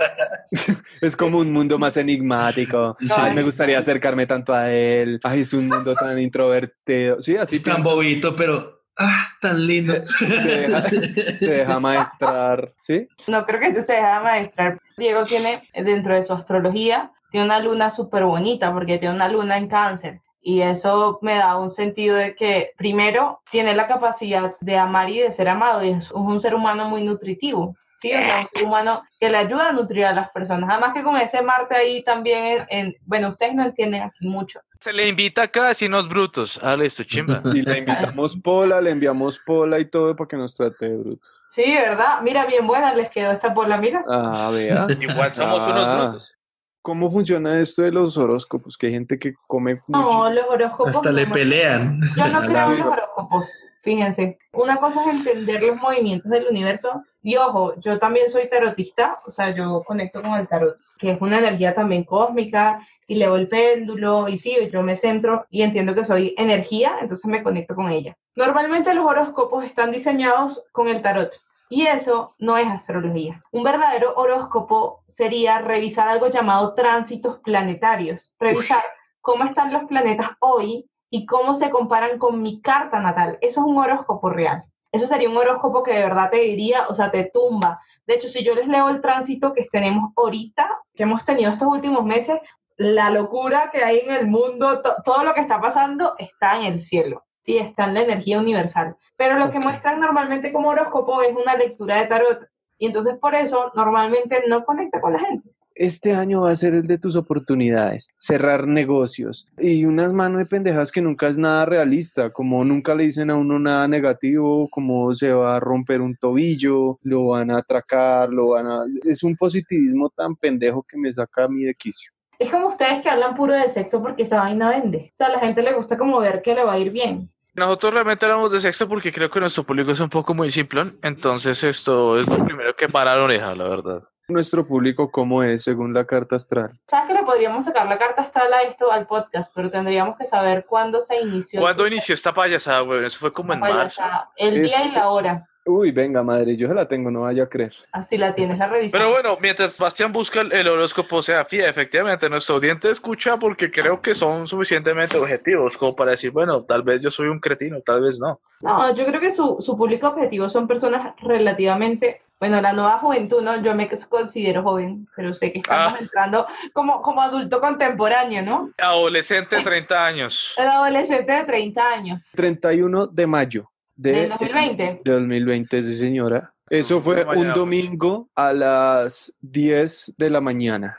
Es como un mundo más enigmático. Sí. Ay, me gustaría acercarme tanto a él. Ay, es un mundo tan introvertido. Sí, así tan piensa. bobito, pero ah, tan lindo. se deja, se deja maestrar. ¿Sí? No creo que esto se deja maestrar. Diego tiene dentro de su astrología, tiene una luna súper bonita porque tiene una luna en cáncer. Y eso me da un sentido de que, primero, tiene la capacidad de amar y de ser amado, y es un ser humano muy nutritivo. Sí, o sea, un ser humano que le ayuda a nutrir a las personas. Además que con ese Marte ahí también, en, bueno, ustedes no entienden aquí mucho. Se le invita acá a unos brutos. Ah, listo, chimba. Y le invitamos pola, le enviamos pola y todo para que nos trate de bruto. Sí, ¿verdad? Mira, bien buena les quedó esta pola, mira. Ah, vea. Igual somos unos Ah. brutos. ¿Cómo funciona esto de los horóscopos? Que hay gente que come mucho. No, los horóscopos. Hasta le pelean. Yo no creo en los horóscopos, fíjense. Una cosa es entender los movimientos del universo. Y ojo, yo también soy tarotista, o sea, yo conecto con el tarot, que es una energía también cósmica, y leo el péndulo, y sí, yo me centro y entiendo que soy energía, entonces me conecto con ella. Normalmente los horóscopos están diseñados con el tarot. Y eso no es astrología. Un verdadero horóscopo sería revisar algo llamado tránsitos planetarios. Revisar cómo están los planetas hoy y cómo se comparan con mi carta natal. Eso es un horóscopo real. Eso sería un horóscopo que de verdad te diría, o sea, te tumba. De hecho, si yo les leo el tránsito que tenemos ahorita, que hemos tenido estos últimos meses, la locura que hay en el mundo, to- todo lo que está pasando está en el cielo. Sí, está en la energía universal. Pero lo que muestran normalmente como horóscopo es una lectura de tarot. Y entonces por eso normalmente no conecta con la gente. Este año va a ser el de tus oportunidades, cerrar negocios y unas manos de pendejas que nunca es nada realista, como nunca le dicen a uno nada negativo, como se va a romper un tobillo, lo van a atracar, lo van a... Es un positivismo tan pendejo que me saca a mí de quicio. Es como ustedes que hablan puro de sexo porque esa vaina vende. O sea, a la gente le gusta como ver que le va a ir bien. Nosotros realmente hablamos de sexo porque creo que nuestro público es un poco muy simplón, entonces esto es lo primero que para la oreja, la verdad. Nuestro público, ¿cómo es según la carta astral? ¿Sabes que le podríamos sacar la carta astral a esto, al podcast? Pero tendríamos que saber cuándo se inició. ¿Cuándo inició esta payasada, güey? Eso fue como en marzo. El día y Este- la hora. Uy, venga, madre, yo se la tengo, no vaya a creer. Así la tienes, la revisa. Pero bueno, mientras Bastián busca el, el horóscopo, o sea, fía, efectivamente, nuestro audiencia escucha porque creo que son suficientemente objetivos como para decir, bueno, tal vez yo soy un cretino, tal vez no. No, yo creo que su, su público objetivo son personas relativamente, bueno, la nueva juventud, ¿no? Yo me considero joven, pero sé que estamos Ah. entrando como, como adulto contemporáneo, ¿no? Adolescente, 30 años. El adolescente de 30 años, 31 de mayo de, del 2020. de 2020, sí señora. Eso fue un domingo a las 10 de la mañana.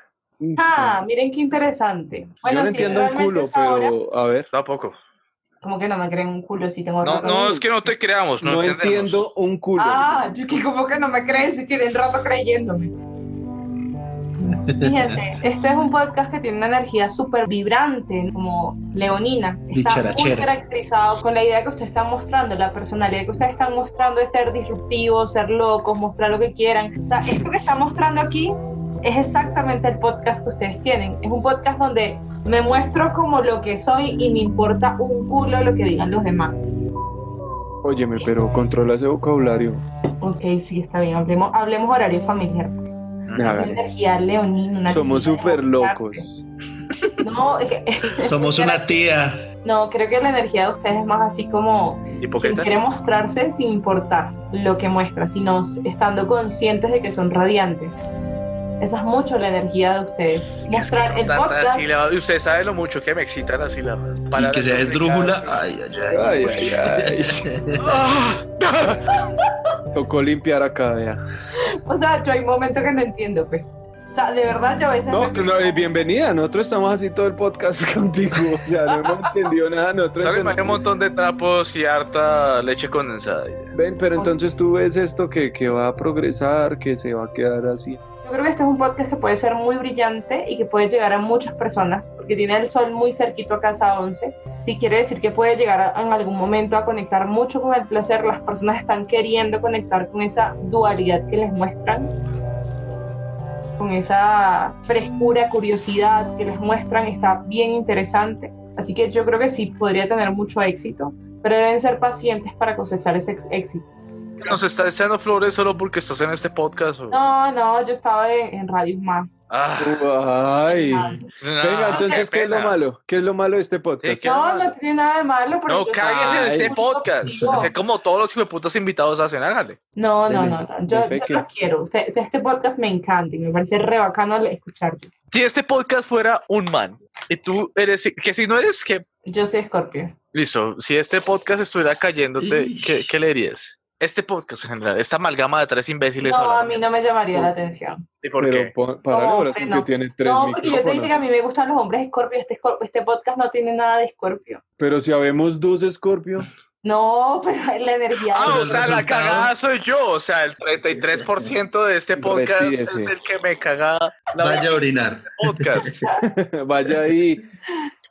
Ah, miren qué interesante. Bueno, Yo no si entiendo un culo, pero a ver. Tampoco. Como que no me creen un culo si tengo No, rato no es que no te creamos, no, No, entiendo un culo. Ah, yo que como que no me creen si tienen rato creyéndome. Fíjense, este es un podcast que tiene una energía súper vibrante, como leonina. Está muy caracterizado con la idea que ustedes están mostrando, la personalidad que ustedes están mostrando de ser disruptivos, ser locos, mostrar lo que quieran. O sea, esto que está mostrando aquí es exactamente el podcast que ustedes tienen. Es un podcast donde me muestro como lo que soy y me importa un culo lo que digan los demás. Óyeme, pero controla ese vocabulario. Ok, sí, está bien. Hablemos, hablemos horario familiar. Una Hágale. energía leonina. una Somos súper locos. No, Somos una tía. no, creo que la energía de ustedes es más así como quien quiere mostrarse sin importar lo que muestra, sino estando conscientes de que son radiantes. Esa es mucho la energía de ustedes. Es que Mostrar son el tantas podcast. sílabas. Y usted sabe lo mucho que me excitan las sílabas. Y Palabras que sea esdrújula. Ay, ay, Ay, ay, ay. Tocó limpiar acá, vea. O sea, yo hay momentos que no entiendo, pues. O sea, de verdad yo a veces... No, no, eh, bienvenida. Nosotros estamos así todo el podcast contigo. O sea, no hemos entendido nada. Nosotros Sale un entendemos- montón de trapos y harta leche condensada. Ven, pero entonces tú ves esto que, que va a progresar, que se va a quedar así. Yo creo que este es un podcast que puede ser muy brillante y que puede llegar a muchas personas, porque tiene el sol muy cerquito a casa 11. Sí quiere decir que puede llegar a- en algún momento a conectar mucho con el placer. Las personas están queriendo conectar con esa dualidad que les muestran, con esa frescura, curiosidad que les muestran. Está bien interesante. Así que yo creo que sí podría tener mucho éxito, pero deben ser pacientes para cosechar ese éxito. ¿Nos está deseando flores solo porque estás en este podcast? o- No, no, yo estaba en, en Radio Más. Ah, Ay. Ah, no, Venga, entonces, ¿qué es lo malo? ¿Qué es lo malo de este podcast? ¿qué No, no tiene nada de malo. pero No, cáguese en este podcast. No. Sé como todos los hijueputas invitados hacen, hágale. No, no, no, no. Yo, yo los quiero. Sea, este podcast me encanta y me parece re bacano escucharte. Si este podcast fuera un man y tú eres, que si no eres, que Yo soy Scorpio. listo, si este podcast estuviera cayéndote, ¿qué, qué le dirías? Este podcast en general, esta amalgama de tres imbéciles No, a mí no me llamaría la atención. ¿Y por Pero qué? para No, no. tiene tres No, porque yo te dije que a mí me gustan los hombres Scorpio. Este, Scor- este podcast no tiene nada de Scorpio. Pero si habemos dos Scorpio, No, pero la energía. Ah, o sea, la cagada soy yo. O sea, el 33% de este podcast Retírese. es el que me caga la Vaya a orinar. podcast. vaya ahí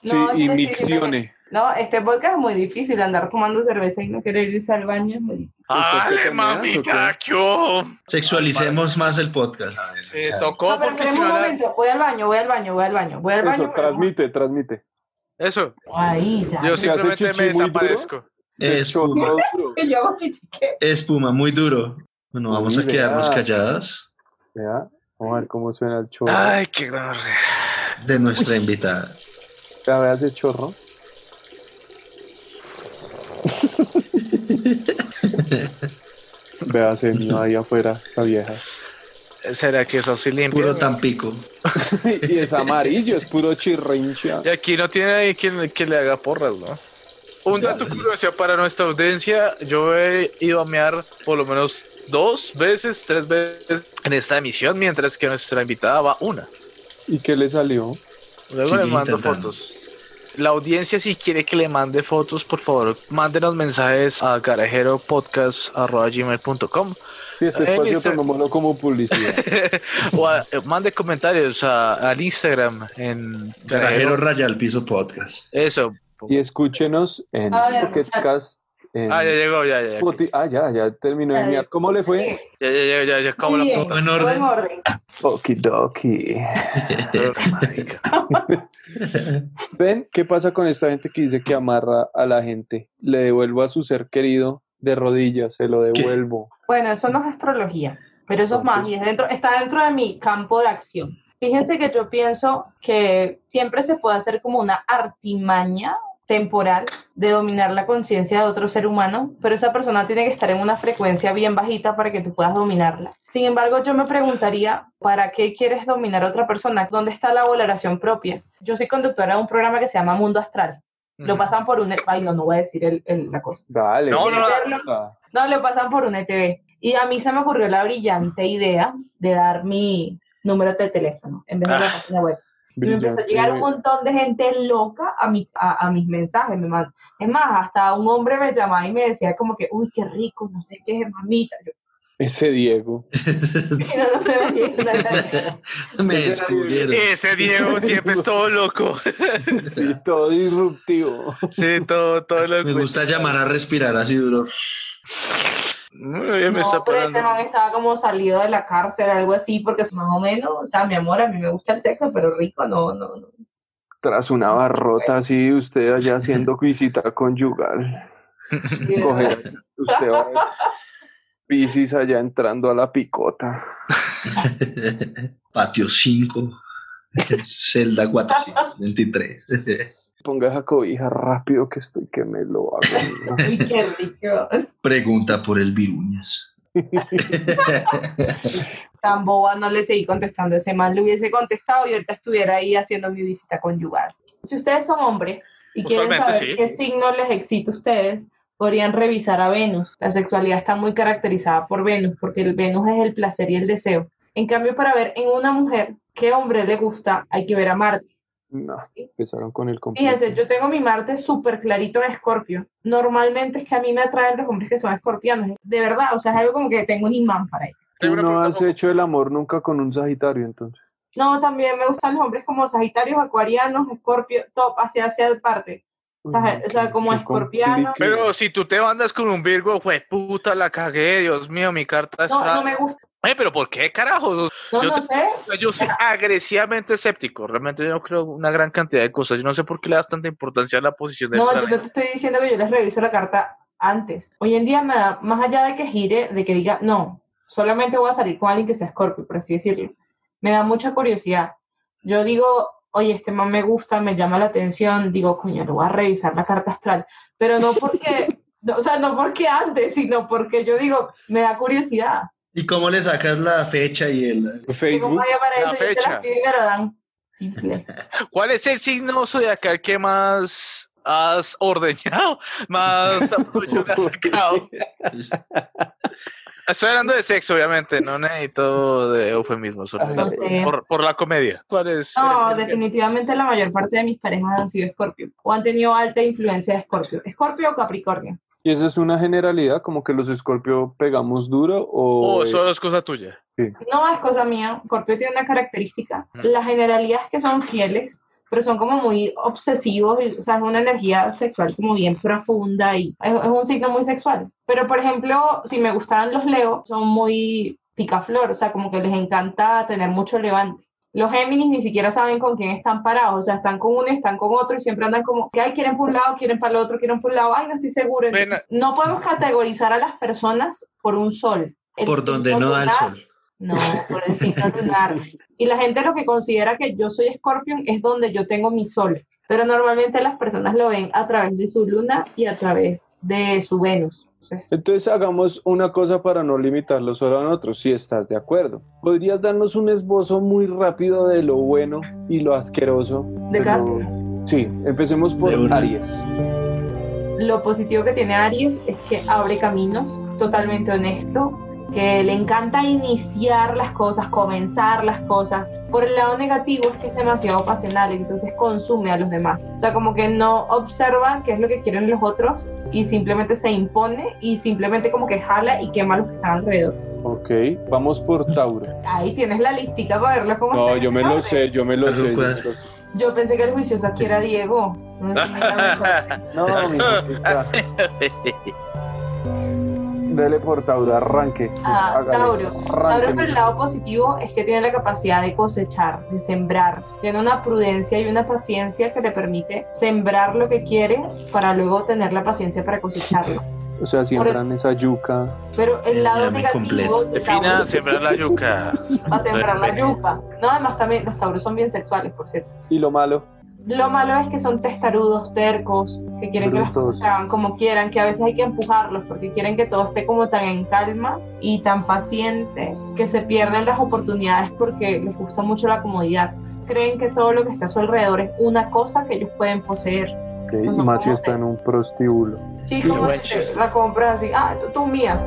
sí, No, y sí, sí, miccione. No, este podcast es muy difícil. Andar tomando cerveza y no querer irse al baño es muy difícil. ¿Estás ¡Ay, que mamita! tomas ¿Qué hubo? Sexualicemos más el podcast. Ya. tocó No, porque si un momento. Voy al baño, voy al baño, voy al baño, voy al baño. Eso, transmite, transmite. Eso, Ahí, ya. yo hace simplemente me desaparezco. Espuma. Yo hago chichique. espuma muy duro. Bueno, vamos a quedarnos vea. callados Vea, Vamos a ver cómo suena el chorro. Ay, qué gran re- de nuestra invitada. Vea, vea ese chorro. Vea, se mío ahí afuera, esta vieja. ¿Será que eso sí limpia? Puro Tampico. y es amarillo, es puro chirrincha. Y aquí no tiene nadie quien, quien le haga porras, ¿no? Un dato curioso para nuestra audiencia, yo he ido a mear por lo menos dos veces, tres veces en esta emisión, mientras que nuestra invitada va una. ¿Y qué le salió? Luego Sigue le mando fotos. La audiencia, si quiere que le mande fotos, por favor, mándenos mensajes a garajeropodcast.gmail.com Sí, este espacio pongámoslo como publicidad. o a- eh, mande comentarios a- al Instagram en Garajero Garajero. Raya al Piso Podcast. Eso. Y escúchenos en A ver, Ah, ya llegó, ya, ya. ah, ya, ya terminó de mirar. ¿Cómo le fue? Ya, ya, ya, ya, ya, ¿cómo la todo en orden? en orden. Okidoki. ¿Ven qué pasa con esta gente que dice que amarra a la gente? Le devuelvo a su ser querido de rodillas, se lo devuelvo. Bueno, eso no es astrología, pero eso es magia, es dentro, está dentro de mi campo de acción. Fíjense que yo pienso que siempre se puede hacer como una artimaña temporal de dominar la conciencia de otro ser humano, pero esa persona tiene que estar en una frecuencia bien bajita para que tú puedas dominarla. Sin embargo, yo me preguntaría, ¿para qué quieres dominar a otra persona? ¿Dónde está la valoración propia? Yo soy conductora de un programa que se llama Mundo Astral. Lo pasan por un... Ay, no, no voy a decir el- el- la cosa. Dale. No, no, no. No, lo pasan por una ETV. Y a mí se me ocurrió la brillante idea de dar mi número de teléfono en vez de la Ah. página web. Y me empezó a llegar un montón de gente loca a, mi, a, a mis mensajes. Me es más, hasta un hombre me llamaba y me decía como que, uy, qué rico, no sé qué, mamita. Yo, Ese Diego. no, no me descubrieron. Ese Diego siempre es todo loco. Sí, todo disruptivo. Sí, todo, todo lo Me gusta llamar a respirar así duro. Bien, me No, está pero ese man estaba como salido de la cárcel, algo así, porque más o menos, o sea, mi amor, a mí me gusta el sexo, pero rico, no, no, no. Tras una barrota así, usted allá haciendo visita conyugal. Coger, usted va a allá entrando a la picota. Patio 5. Celda 423. Ponga esa cobija rápido que estoy que me lo hago. Qué rico. Pregunta por el viruñas. tan boba no le seguí contestando. Ese man le hubiese contestado y ahorita estuviera ahí haciendo mi visita conyugal. Si ustedes son hombres y quieren saber sí. qué signo les excita a ustedes, podrían revisar a Venus. La sexualidad está muy caracterizada por Venus, porque el Venus es el placer y el deseo. En cambio, para ver en una mujer qué hombre le gusta, hay que ver a Marte. No, empezaron con el Fíjense, yo tengo mi Marte súper clarito en Escorpio. Normalmente es que a mí me atraen los hombres que son escorpianos. De verdad, o sea, es algo como que tengo un imán para ellos. Tú no has como- hecho el amor nunca con un Sagitario, entonces. No, también me gustan los hombres como Sagitarios, Acuarianos, Escorpio, top, hacia hacia parte. O sea, o sea, como escorpiano. Pero si tú te mandas con un Virgo, fue puta, la cagué, Dios mío, mi carta No, está. no me gusta. Oye, pero ¿por qué carajos? No, Yo no te- sé. Yo soy agresivamente escéptico, realmente yo creo una gran cantidad de cosas. Yo no sé por qué le das tanta importancia a la posición del No, yo planeta. no te estoy diciendo que yo les reviso la carta antes. Hoy en día me da, más allá de que gire, de que diga, no, solamente voy a salir con alguien que sea Escorpio, por así decirlo. me da mucha curiosidad. Yo digo, oye, este man me gusta, me llama la atención, digo, coño, lo voy a revisar la carta astral, pero no porque, o sea, no porque antes, sino porque yo digo, me da curiosidad. ¿Y cómo le sacas la fecha y el... Facebook. La eso, yo te fecha. dan. Simple. ¿Cuál es el signo zodiacal que más has ordeñado? Más apoyo le has sacado. Estoy hablando de sexo, obviamente, no necesito de eufemismos, solo No sé. por, por la comedia. ¿Cuál es? No, definitivamente la mayor parte de mis parejas han sido Escorpio o han tenido alta influencia de Escorpio. Escorpio o Capricornio. ¿Y esa es una generalidad, como que los Scorpio pegamos duro o... Oh, eso es cosa tuya. No es cosa mía. Escorpio tiene una característica. Ujú. La generalidad es que son fieles, pero son como muy obsesivos. y, o sea, es una energía sexual como bien profunda y es, es un signo muy sexual. Pero, por ejemplo, si me gustaran los Leo, son muy picaflor, o sea, como que les encanta tener mucho levante. Los Géminis ni siquiera saben con quién están parados, o sea, están con uno y están con otro y siempre andan como que, ay, quieren por un lado, quieren para el otro, quieren por un lado, ay, no estoy seguro. Entonces, no podemos categorizar a las personas por un sol. El Por donde no da el sol. no, por el signo lunar. Y la gente lo que considera que yo soy Scorpion es donde yo tengo mi sol. Pero normalmente las personas lo ven a través de su luna y a través de su Venus. Entonces, Entonces hagamos una cosa para no limitarlo solo a nosotros, si estás de acuerdo. ¿Podrías darnos un esbozo muy rápido de lo bueno y lo asqueroso? de cada lo- Sí, empecemos por. Aries. Lo positivo que tiene Aries es que abre caminos, totalmente honesto, que le encanta iniciar las cosas, comenzar las cosas. Por el lado negativo es que es demasiado pasional, entonces consume a los demás. O sea, como que no observa qué es lo que quieren los otros y simplemente se impone y simplemente como que jala y quema a los que están alrededor. Ok, vamos por Tauro. Ahí tienes la listica para verlo cómo No, está yo me lo sé, yo me lo sé. yo pensé que el juicioso aquí era Diego. No, mi. Dele por Tauro, arranque. Ah, Hágale, Tauro. arranque, Tauro por el lado positivo es que tiene la capacidad de cosechar, de sembrar. Tiene una prudencia y una paciencia que le permite sembrar lo que quiere para luego tener la paciencia para cosecharlo. O sea, siembran esa yuca. Pero el lado negativo completo. de Defina Tauro sembrar la yuca. va a sembrar la yuca. No, además también los Tauros son bien sexuales, por cierto. Y lo malo, Lo malo es que son testarudos, tercos, que quieren que las Brutos. cosas se hagan como quieran, que a veces hay que empujarlos porque quieren que todo esté como tan en calma y tan paciente que se pierden las oportunidades porque les gusta mucho la comodidad. Creen que todo lo que está a su alrededor es una cosa que ellos pueden poseer. ok, No y más si está en un prostíbulo. Sí, como la compras así, ah, tú, tú mía.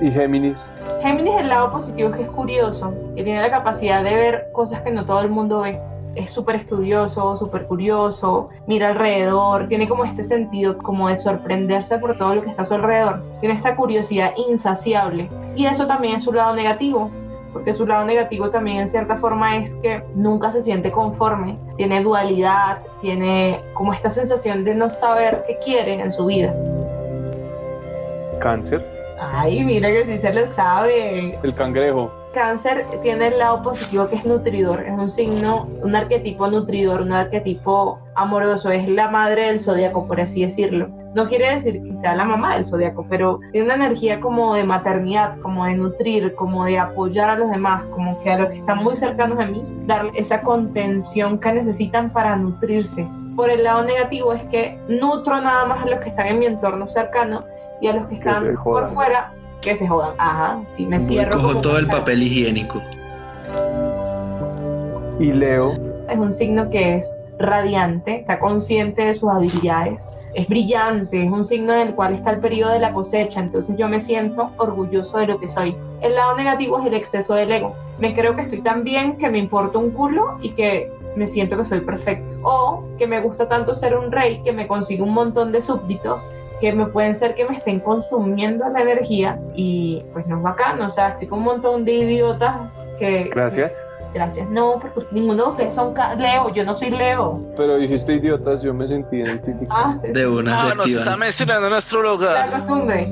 Y Géminis, Géminis, el lado positivo es que es curioso, que tiene la capacidad de ver cosas que no todo el mundo ve. Es súper estudioso, súper curioso, mira alrededor, tiene como este sentido como de sorprenderse por todo lo que está a su alrededor. Tiene esta curiosidad insaciable. Y eso también es su lado negativo, porque su lado negativo también en cierta forma es que nunca se siente conforme, tiene dualidad, tiene como esta sensación de no saber qué quiere en su vida. Cáncer, Ay, mira que sí se lo sabe. el cangrejo. Cáncer tiene el lado positivo que es nutridor, es un signo, un arquetipo nutridor, un arquetipo amoroso, es la madre del zodiaco, por así decirlo. No quiere decir que sea la mamá del zodiaco, pero tiene una energía como de maternidad, como de nutrir, como de apoyar a los demás, como que a los que están muy cercanos a mí, darle esa contención que necesitan para nutrirse. Por el lado negativo es que nutro nada más a los que están en mi entorno cercano y a los que están por fuera que se jodan. Ajá, sí, me cierro. Cojo como todo el papel higiénico. Y Leo, Es un signo que es radiante, está consciente de sus habilidades, es brillante, es un signo en el cual está el periodo de la cosecha, entonces yo me siento orgulloso de lo que soy. El lado negativo es el exceso del ego. Me creo que estoy tan bien que me importa un culo y que me siento que soy perfecto. O que me gusta tanto ser un rey que me consigo un montón de súbditos que me pueden ser que me estén consumiendo la energía y pues no es bacano, o sea, estoy con un montón de idiotas que... gracias. Gracias. No, porque ninguno de ustedes son Leo, yo no soy Leo. Pero dijiste idiotas, yo me sentí identificado. Ah, sí. De una se Ah, nos está mencionando nuestro La lugar. costumbre.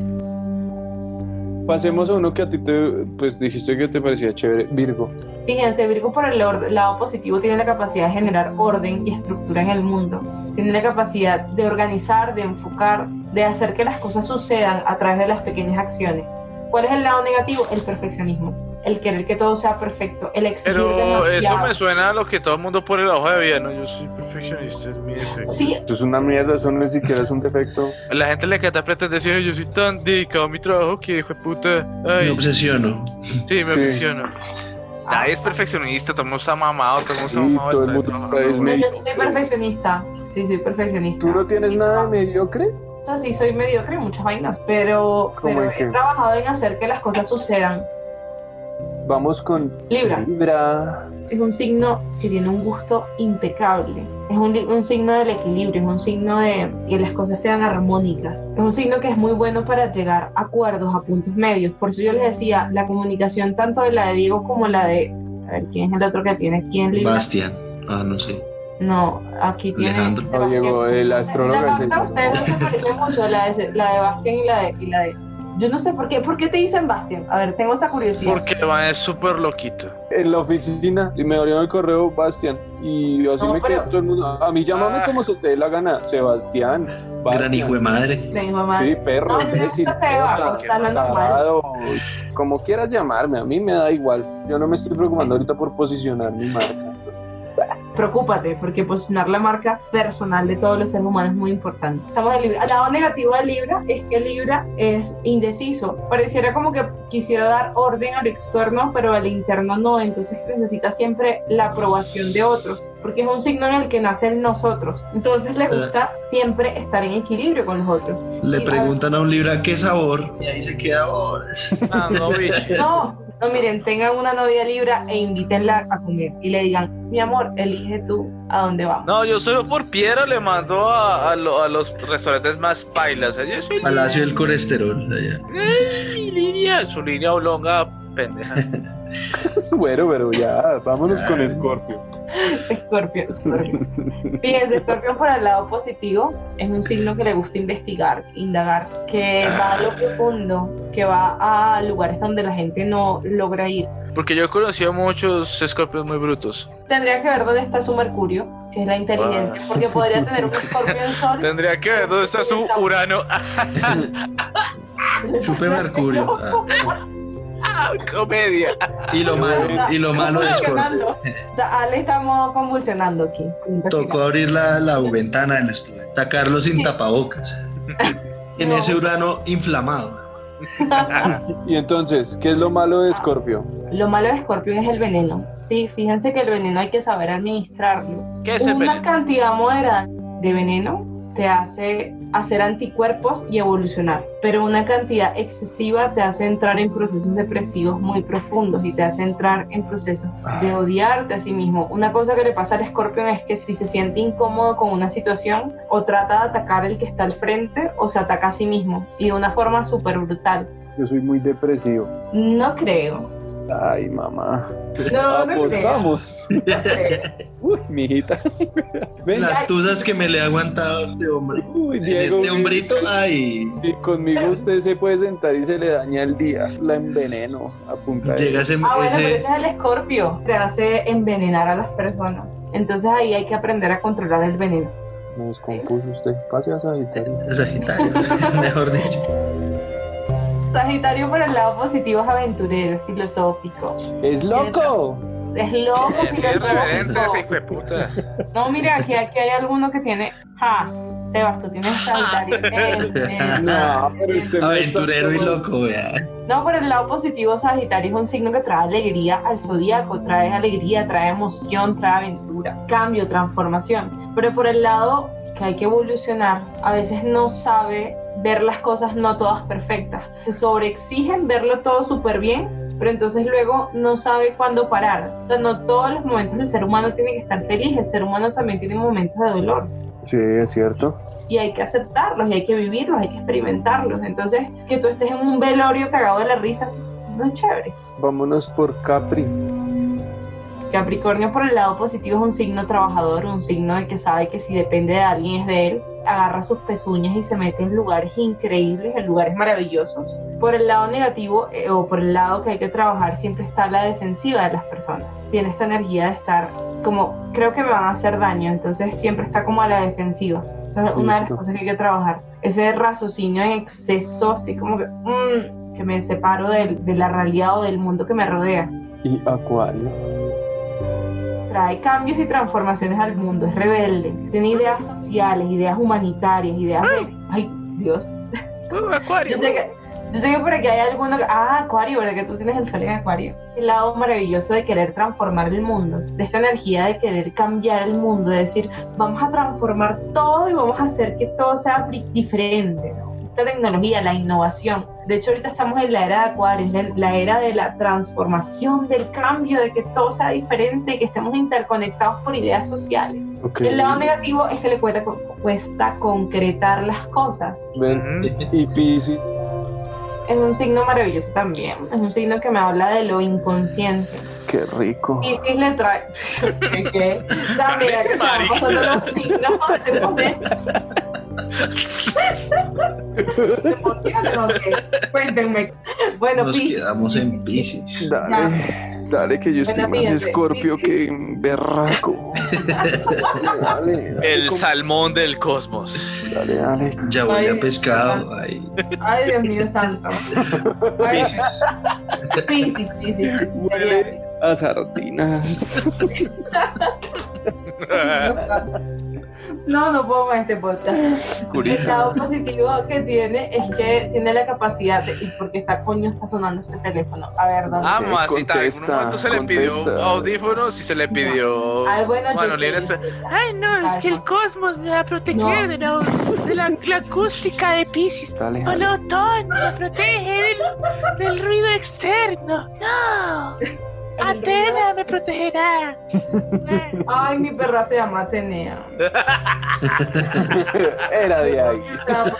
Pasemos a uno que a ti te, pues dijiste que te parecía chévere, Virgo. Fíjense, Virgo por el lado positivo tiene la capacidad de generar orden y estructura en el mundo. Tiene la capacidad de organizar, de enfocar, de hacer que las cosas sucedan a través de las pequeñas acciones. ¿Cuál es el lado negativo? El perfeccionismo. el querer que todo sea perfecto, el exigir Pero eso demasiado. me suena a lo que todo el mundo pone la hoja de vida, ¿no? Yo soy perfeccionista, es mi defecto. Sí, Eso es una mierda, eso no ni siquiera es un defecto. A la gente le encanta pretender decir, yo soy tan dedicado a mi trabajo que, hijo de puta, Me ay, obsesiono. sí, me Sí. aficiono. Nadie es perfeccionista, todo el mundo está mamado, todo el mundo está Sí, mamado. todo el mundo yo soy perfeccionista. Sí, soy perfeccionista. ¿Tú no tienes nada de mediocre? O sea, sí, soy mediocre en muchas vainas, pero, ¿Cómo pero en he qué? trabajado en hacer que las cosas sucedan. Vamos con Libra. Libra. es un signo que tiene un gusto impecable. Es un, un signo del equilibrio, es un signo de que las cosas sean armónicas. Es un signo que es muy bueno para llegar a acuerdos, a puntos medios. Por eso yo les decía, la comunicación tanto de la de Diego como la de... A ver, ¿quién es el otro que tiene? ¿Quién Libra? Bastian. Ah, no sé. No, aquí tiene... Alejandro. No. Diego, el astrólogo La ustedes no se parecen mucho, la de, la de Bastian y la de, y la de... Yo no sé por qué, ¿por qué te dicen Bastian? A ver, tengo esa curiosidad. Porque Iván es súper loquito. En la oficina y me abrieron el correo Bastian y así No, me quedó pero- todo el mundo. A mí llámame Ah. como se te dé la gana. Sebastián. Gran hijo de madre. Le dijo, mamá, Sí, perro, No, gusta Seba, Como quieras llamarme, a mí me da igual. Yo no me estoy preocupando ahorita por posicionar mi marca. Preocúpate, porque posicionar la marca personal de todos los seres humanos es muy importante. Estamos en Libra. El lado negativo de Libra es que Libra es indeciso. Pareciera como que quisiera dar orden al externo, pero al interno no. Entonces necesita siempre la aprobación de otros, porque es un signo en el que nace el nosotros. Entonces le gusta siempre estar en equilibrio con los otros. Le Y- preguntan a un libra qué sabor y ahí se queda horas. Ah, no, bicho. No, miren, tengan una novia Libra e invítenla a comer y le digan, mi amor, elige tú a dónde vamos. No, yo solo por piedra le mando a, a lo- a los restaurantes más pailas. Yo soy Palacio del colesterol. allá. mi línea, su línea oblonga, pendeja. Bueno, pero ya, vámonos con Ah. Scorpio. Escorpio, Escorpio. Fíjense, Escorpio por el lado positivo es un signo que le gusta investigar, indagar, que va a lo profundo, que va a lugares donde la gente no logra ir. Porque yo he conocido muchos escorpios muy brutos. Tendría que ver dónde está su Mercurio, que es la inteligencia, porque podría tener un Escorpio en Sol. Tendría que ver dónde está su Urano. Chupe Mercurio. Ah, Ah, comedia. Y lo malo, y lo malo de Scorpio. Convulsionando. O sea, Ale está modo convulsionando aquí. Tocó abrir la, la ventana del estudio. Sacarlo sin tapabocas. En ese urano inflamado. Y entonces, ¿qué es lo malo de Scorpio? Lo malo de Escorpio es el veneno. Sí, fíjense que el veneno hay que saber administrarlo. ¿Qué es el Una veneno? cantidad moderada de veneno te hace hacer anticuerpos y evolucionar, pero una cantidad excesiva te hace entrar en procesos depresivos muy profundos y te hace entrar en procesos de odiarte a sí mismo. Una cosa que le pasa al escorpión es que si se siente incómodo con una situación o trata de atacar el que está al frente o se ataca a sí mismo y de una forma súper brutal. Yo soy muy depresivo. No creo. Ay, mamá. No. Apostamos. No. Uy, mijita. Ven. Las tusas que me le ha aguantado a este hombre. Uy, Diego. este hombrito, ay. Y conmigo usted se puede sentar y se le daña el día. La enveneno a punta de- Llega ese, Ah, bueno, pero ese- ese es el escorpio. Te hace envenenar a las personas. Entonces ahí hay que aprender a controlar el veneno. Me descompuso usted. Pase a Sagitario. Sagitario, mejor dicho. Sagitario por el lado positivo es aventurero, es filosófico. ¡Es loco! Es loco, Sí, es reverente ese hijo filosófico. de puta. No, mira, aquí, aquí hay alguno que tiene. Ja, Sebas, tú tienes Sagitario. en- en- No, pero usted Aventurero y loco, vea. No, por el lado positivo, Sagitario es un signo que trae alegría al zodíaco, trae alegría, trae emoción, trae aventura, cambio, transformación. Pero por el lado que hay que evolucionar, a veces no sabe ver las cosas no todas perfectas. Se sobreexigen verlo todo súper bien, pero entonces luego no sabe cuándo parar. O sea, no todos los momentos del ser humano tiene que estar feliz, el ser humano también tiene momentos de dolor Sí, es cierto. y hay que aceptarlos y hay que vivirlos, hay que experimentarlos. Entonces, que tú estés en un velorio cagado de la risa, no es chévere. Vámonos por Capri. Capricornio por el lado positivo es un signo trabajador, un signo de que sabe que si depende de alguien es de él, agarra sus pezuñas y se mete en lugares increíbles, en lugares maravillosos. Por el lado negativo eh, o por el lado que hay que trabajar siempre está la defensiva de las personas. Tiene esta energía de estar como, creo que me van a hacer daño, entonces siempre está como a la defensiva. Eso es una de las cosas que hay que trabajar. Ese raciocinio en exceso, así como que, "Mm, que me separo del- de, la realidad o del mundo que me rodea. Y Acuario. Trae cambios y transformaciones al mundo, es rebelde, tiene ideas sociales, ideas humanitarias, ideas de... Ay, Dios. Uh, acuario. Yo sé que, yo sé que por aquí hay alguno que... Ah, Acuario, ¿verdad que tú tienes el sol en Acuario? El lado maravilloso de querer transformar el mundo, de esta energía de querer cambiar el mundo, de decir, vamos a transformar todo y vamos a hacer que todo sea diferente. ¿no? Esta tecnología, la innovación. De hecho, ahorita estamos en la era de Acuario, es la- la era de la transformación, del cambio, de que todo sea diferente, que estemos interconectados por ideas sociales. Ok. El lado negativo es que le cuesta, cuesta concretar las cosas. Y Piscis. Es un signo maravilloso también. Es un signo que me habla de lo inconsciente. Qué rico. Piscis le trae. ¿Qué? ¿Qué? O sea, mira que estamos los signos de poder. ¿Se emocionan o qué? Cuéntenme. Bueno, Nos Piscis. quedamos en Pisces. Dale, dale, que yo estoy Bueno, más fíjense, escorpio que berraco. Dale, dale, El como- salmón del cosmos. Dale, dale. Ya huele Ay, a pescado. Ay, Ay, Dios mío santo. Bueno, Pisces. Piscis, Piscis. Huele a sardinas. No, no puedo con este podcast. El lado positivo que tiene es que tiene la capacidad de. ¿Y por qué está coño está sonando este teléfono? A ver, ¿dónde? Ah, Sí, mamacita, en contesta, momento se le pidió audífonos y se le pidió. Ay, bueno, Bueno, yo sé. Ay, no, es que el cosmos me va a proteger No. de, la, de la, la acústica de Pisces. Dale, dale. Plutón me protege del, del ruido externo. No, Atena me protegerá. Ay, mi perra se llama Atenea. Era de ahí. O sea,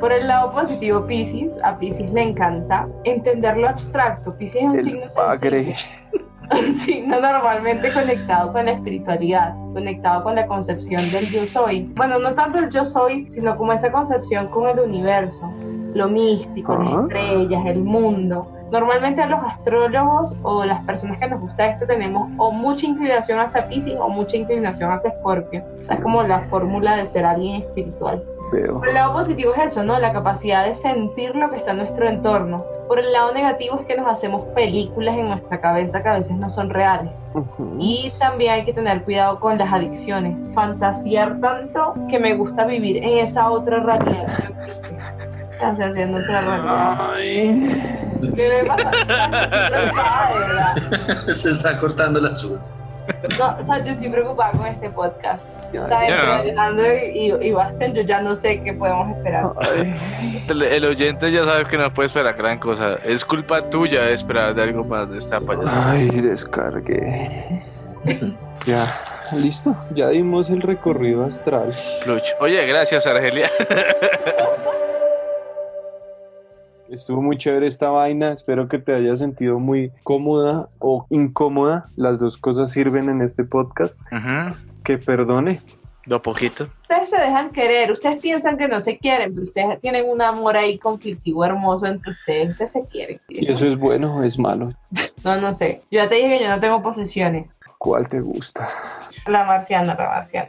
por el lado positivo, Pisces, a Pisces le encanta entender lo abstracto. Pisces es un signo El bagre. sencillo. Un signo normalmente conectado con la espiritualidad, conectado con la concepción del yo soy. Bueno, no tanto el yo soy, sino como esa concepción con el universo, lo místico, las estrellas, el mundo. Normalmente los astrólogos o las personas que nos gusta esto tenemos o mucha inclinación hacia Pisces o mucha inclinación hacia Escorpio. O sea, es como la fórmula de ser alguien espiritual. Veo. Por el lado positivo es eso, ¿no? La capacidad de sentir lo que está en nuestro entorno. Por el lado negativo es que nos hacemos películas en nuestra cabeza que a veces no son reales. Y también hay que tener cuidado con las adicciones. Fantasear tanto que me gusta vivir en esa otra realidad. que no existe. Estás haciendo. Ay. ¿Qué le pasa? Se está cortando la azul. No, o sea, yo estoy preocupada con este podcast. O sea, entre Alejandro y, y, y Bastian, yo ya no sé qué podemos esperar. El, el oyente ya sabe que no puede esperar gran cosa. Es culpa tuya esperar de algo más de esta payasada. Ay, descargué. Ya, listo. Ya dimos el recorrido astral. Pluch. Oye, gracias, Argelia. Estuvo muy chévere esta vaina. Espero que te hayas sentido muy cómoda o incómoda. Las dos cosas sirven en este podcast. Ujú. Que perdone. Do poquito. Ustedes se dejan querer, ustedes piensan que no se quieren, pero ustedes tienen un amor ahí conflictivo hermoso entre ustedes, ustedes se quieren. Y eso es bueno o es malo. No, no sé. Yo ya te dije que yo no tengo posesiones. ¿Cuál te gusta? La marciana, la marciana.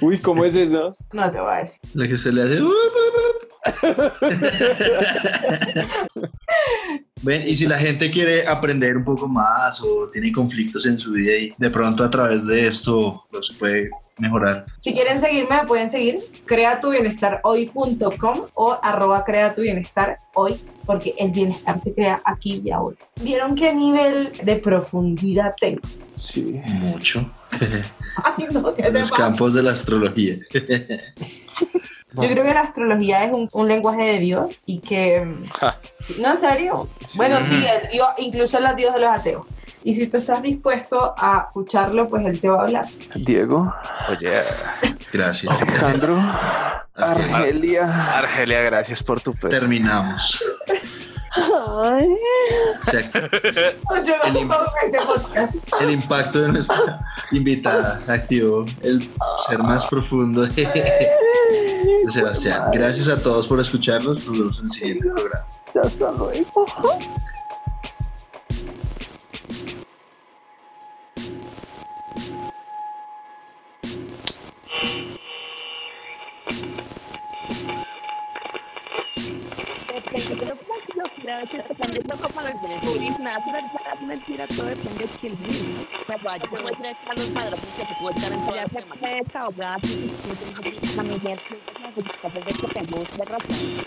Uy, ¿cómo es eso? No te voy a decir. La que se le hace. Ven, y si la gente quiere aprender un poco más o tiene conflictos en su vida y de pronto a través de esto lo se puede mejorar. Si quieren seguirme, me pueden seguir creatubienestarhoy.com o arroba crea tu bienestar hoy, porque el bienestar se crea aquí y ahora. ¿Vieron qué nivel de profundidad tengo? Sí. Mucho. Ay, no, ¿qué te Los campos de la astrología. Yo creo que la astrología es un, un lenguaje de Dios y que... Ja. No, en serio. Sí. Bueno, sí, el Dios, incluso el Dios de los ateos. Y si tú estás dispuesto a escucharlo, pues él te va a hablar. Diego, Oye, Gracias. Alejandro, Argelia. Argelia, gracias por tu peso. Terminamos. O sea, El con este el impacto de nuestra invitada activó el ser más profundo de, de Sebastián. Gracias a todos por escucharnos. Nos vemos en el siguiente programa. Hasta luego. Claro que esto también no como los descubrir verdad, mentira, todo depende de quién vive. Papá, yo voy a creer a los madratos que te pueden estar en todo el tema. Ya se desahogar, si quieres, la mujer que me gusta, pues de que te gusta, Rafael.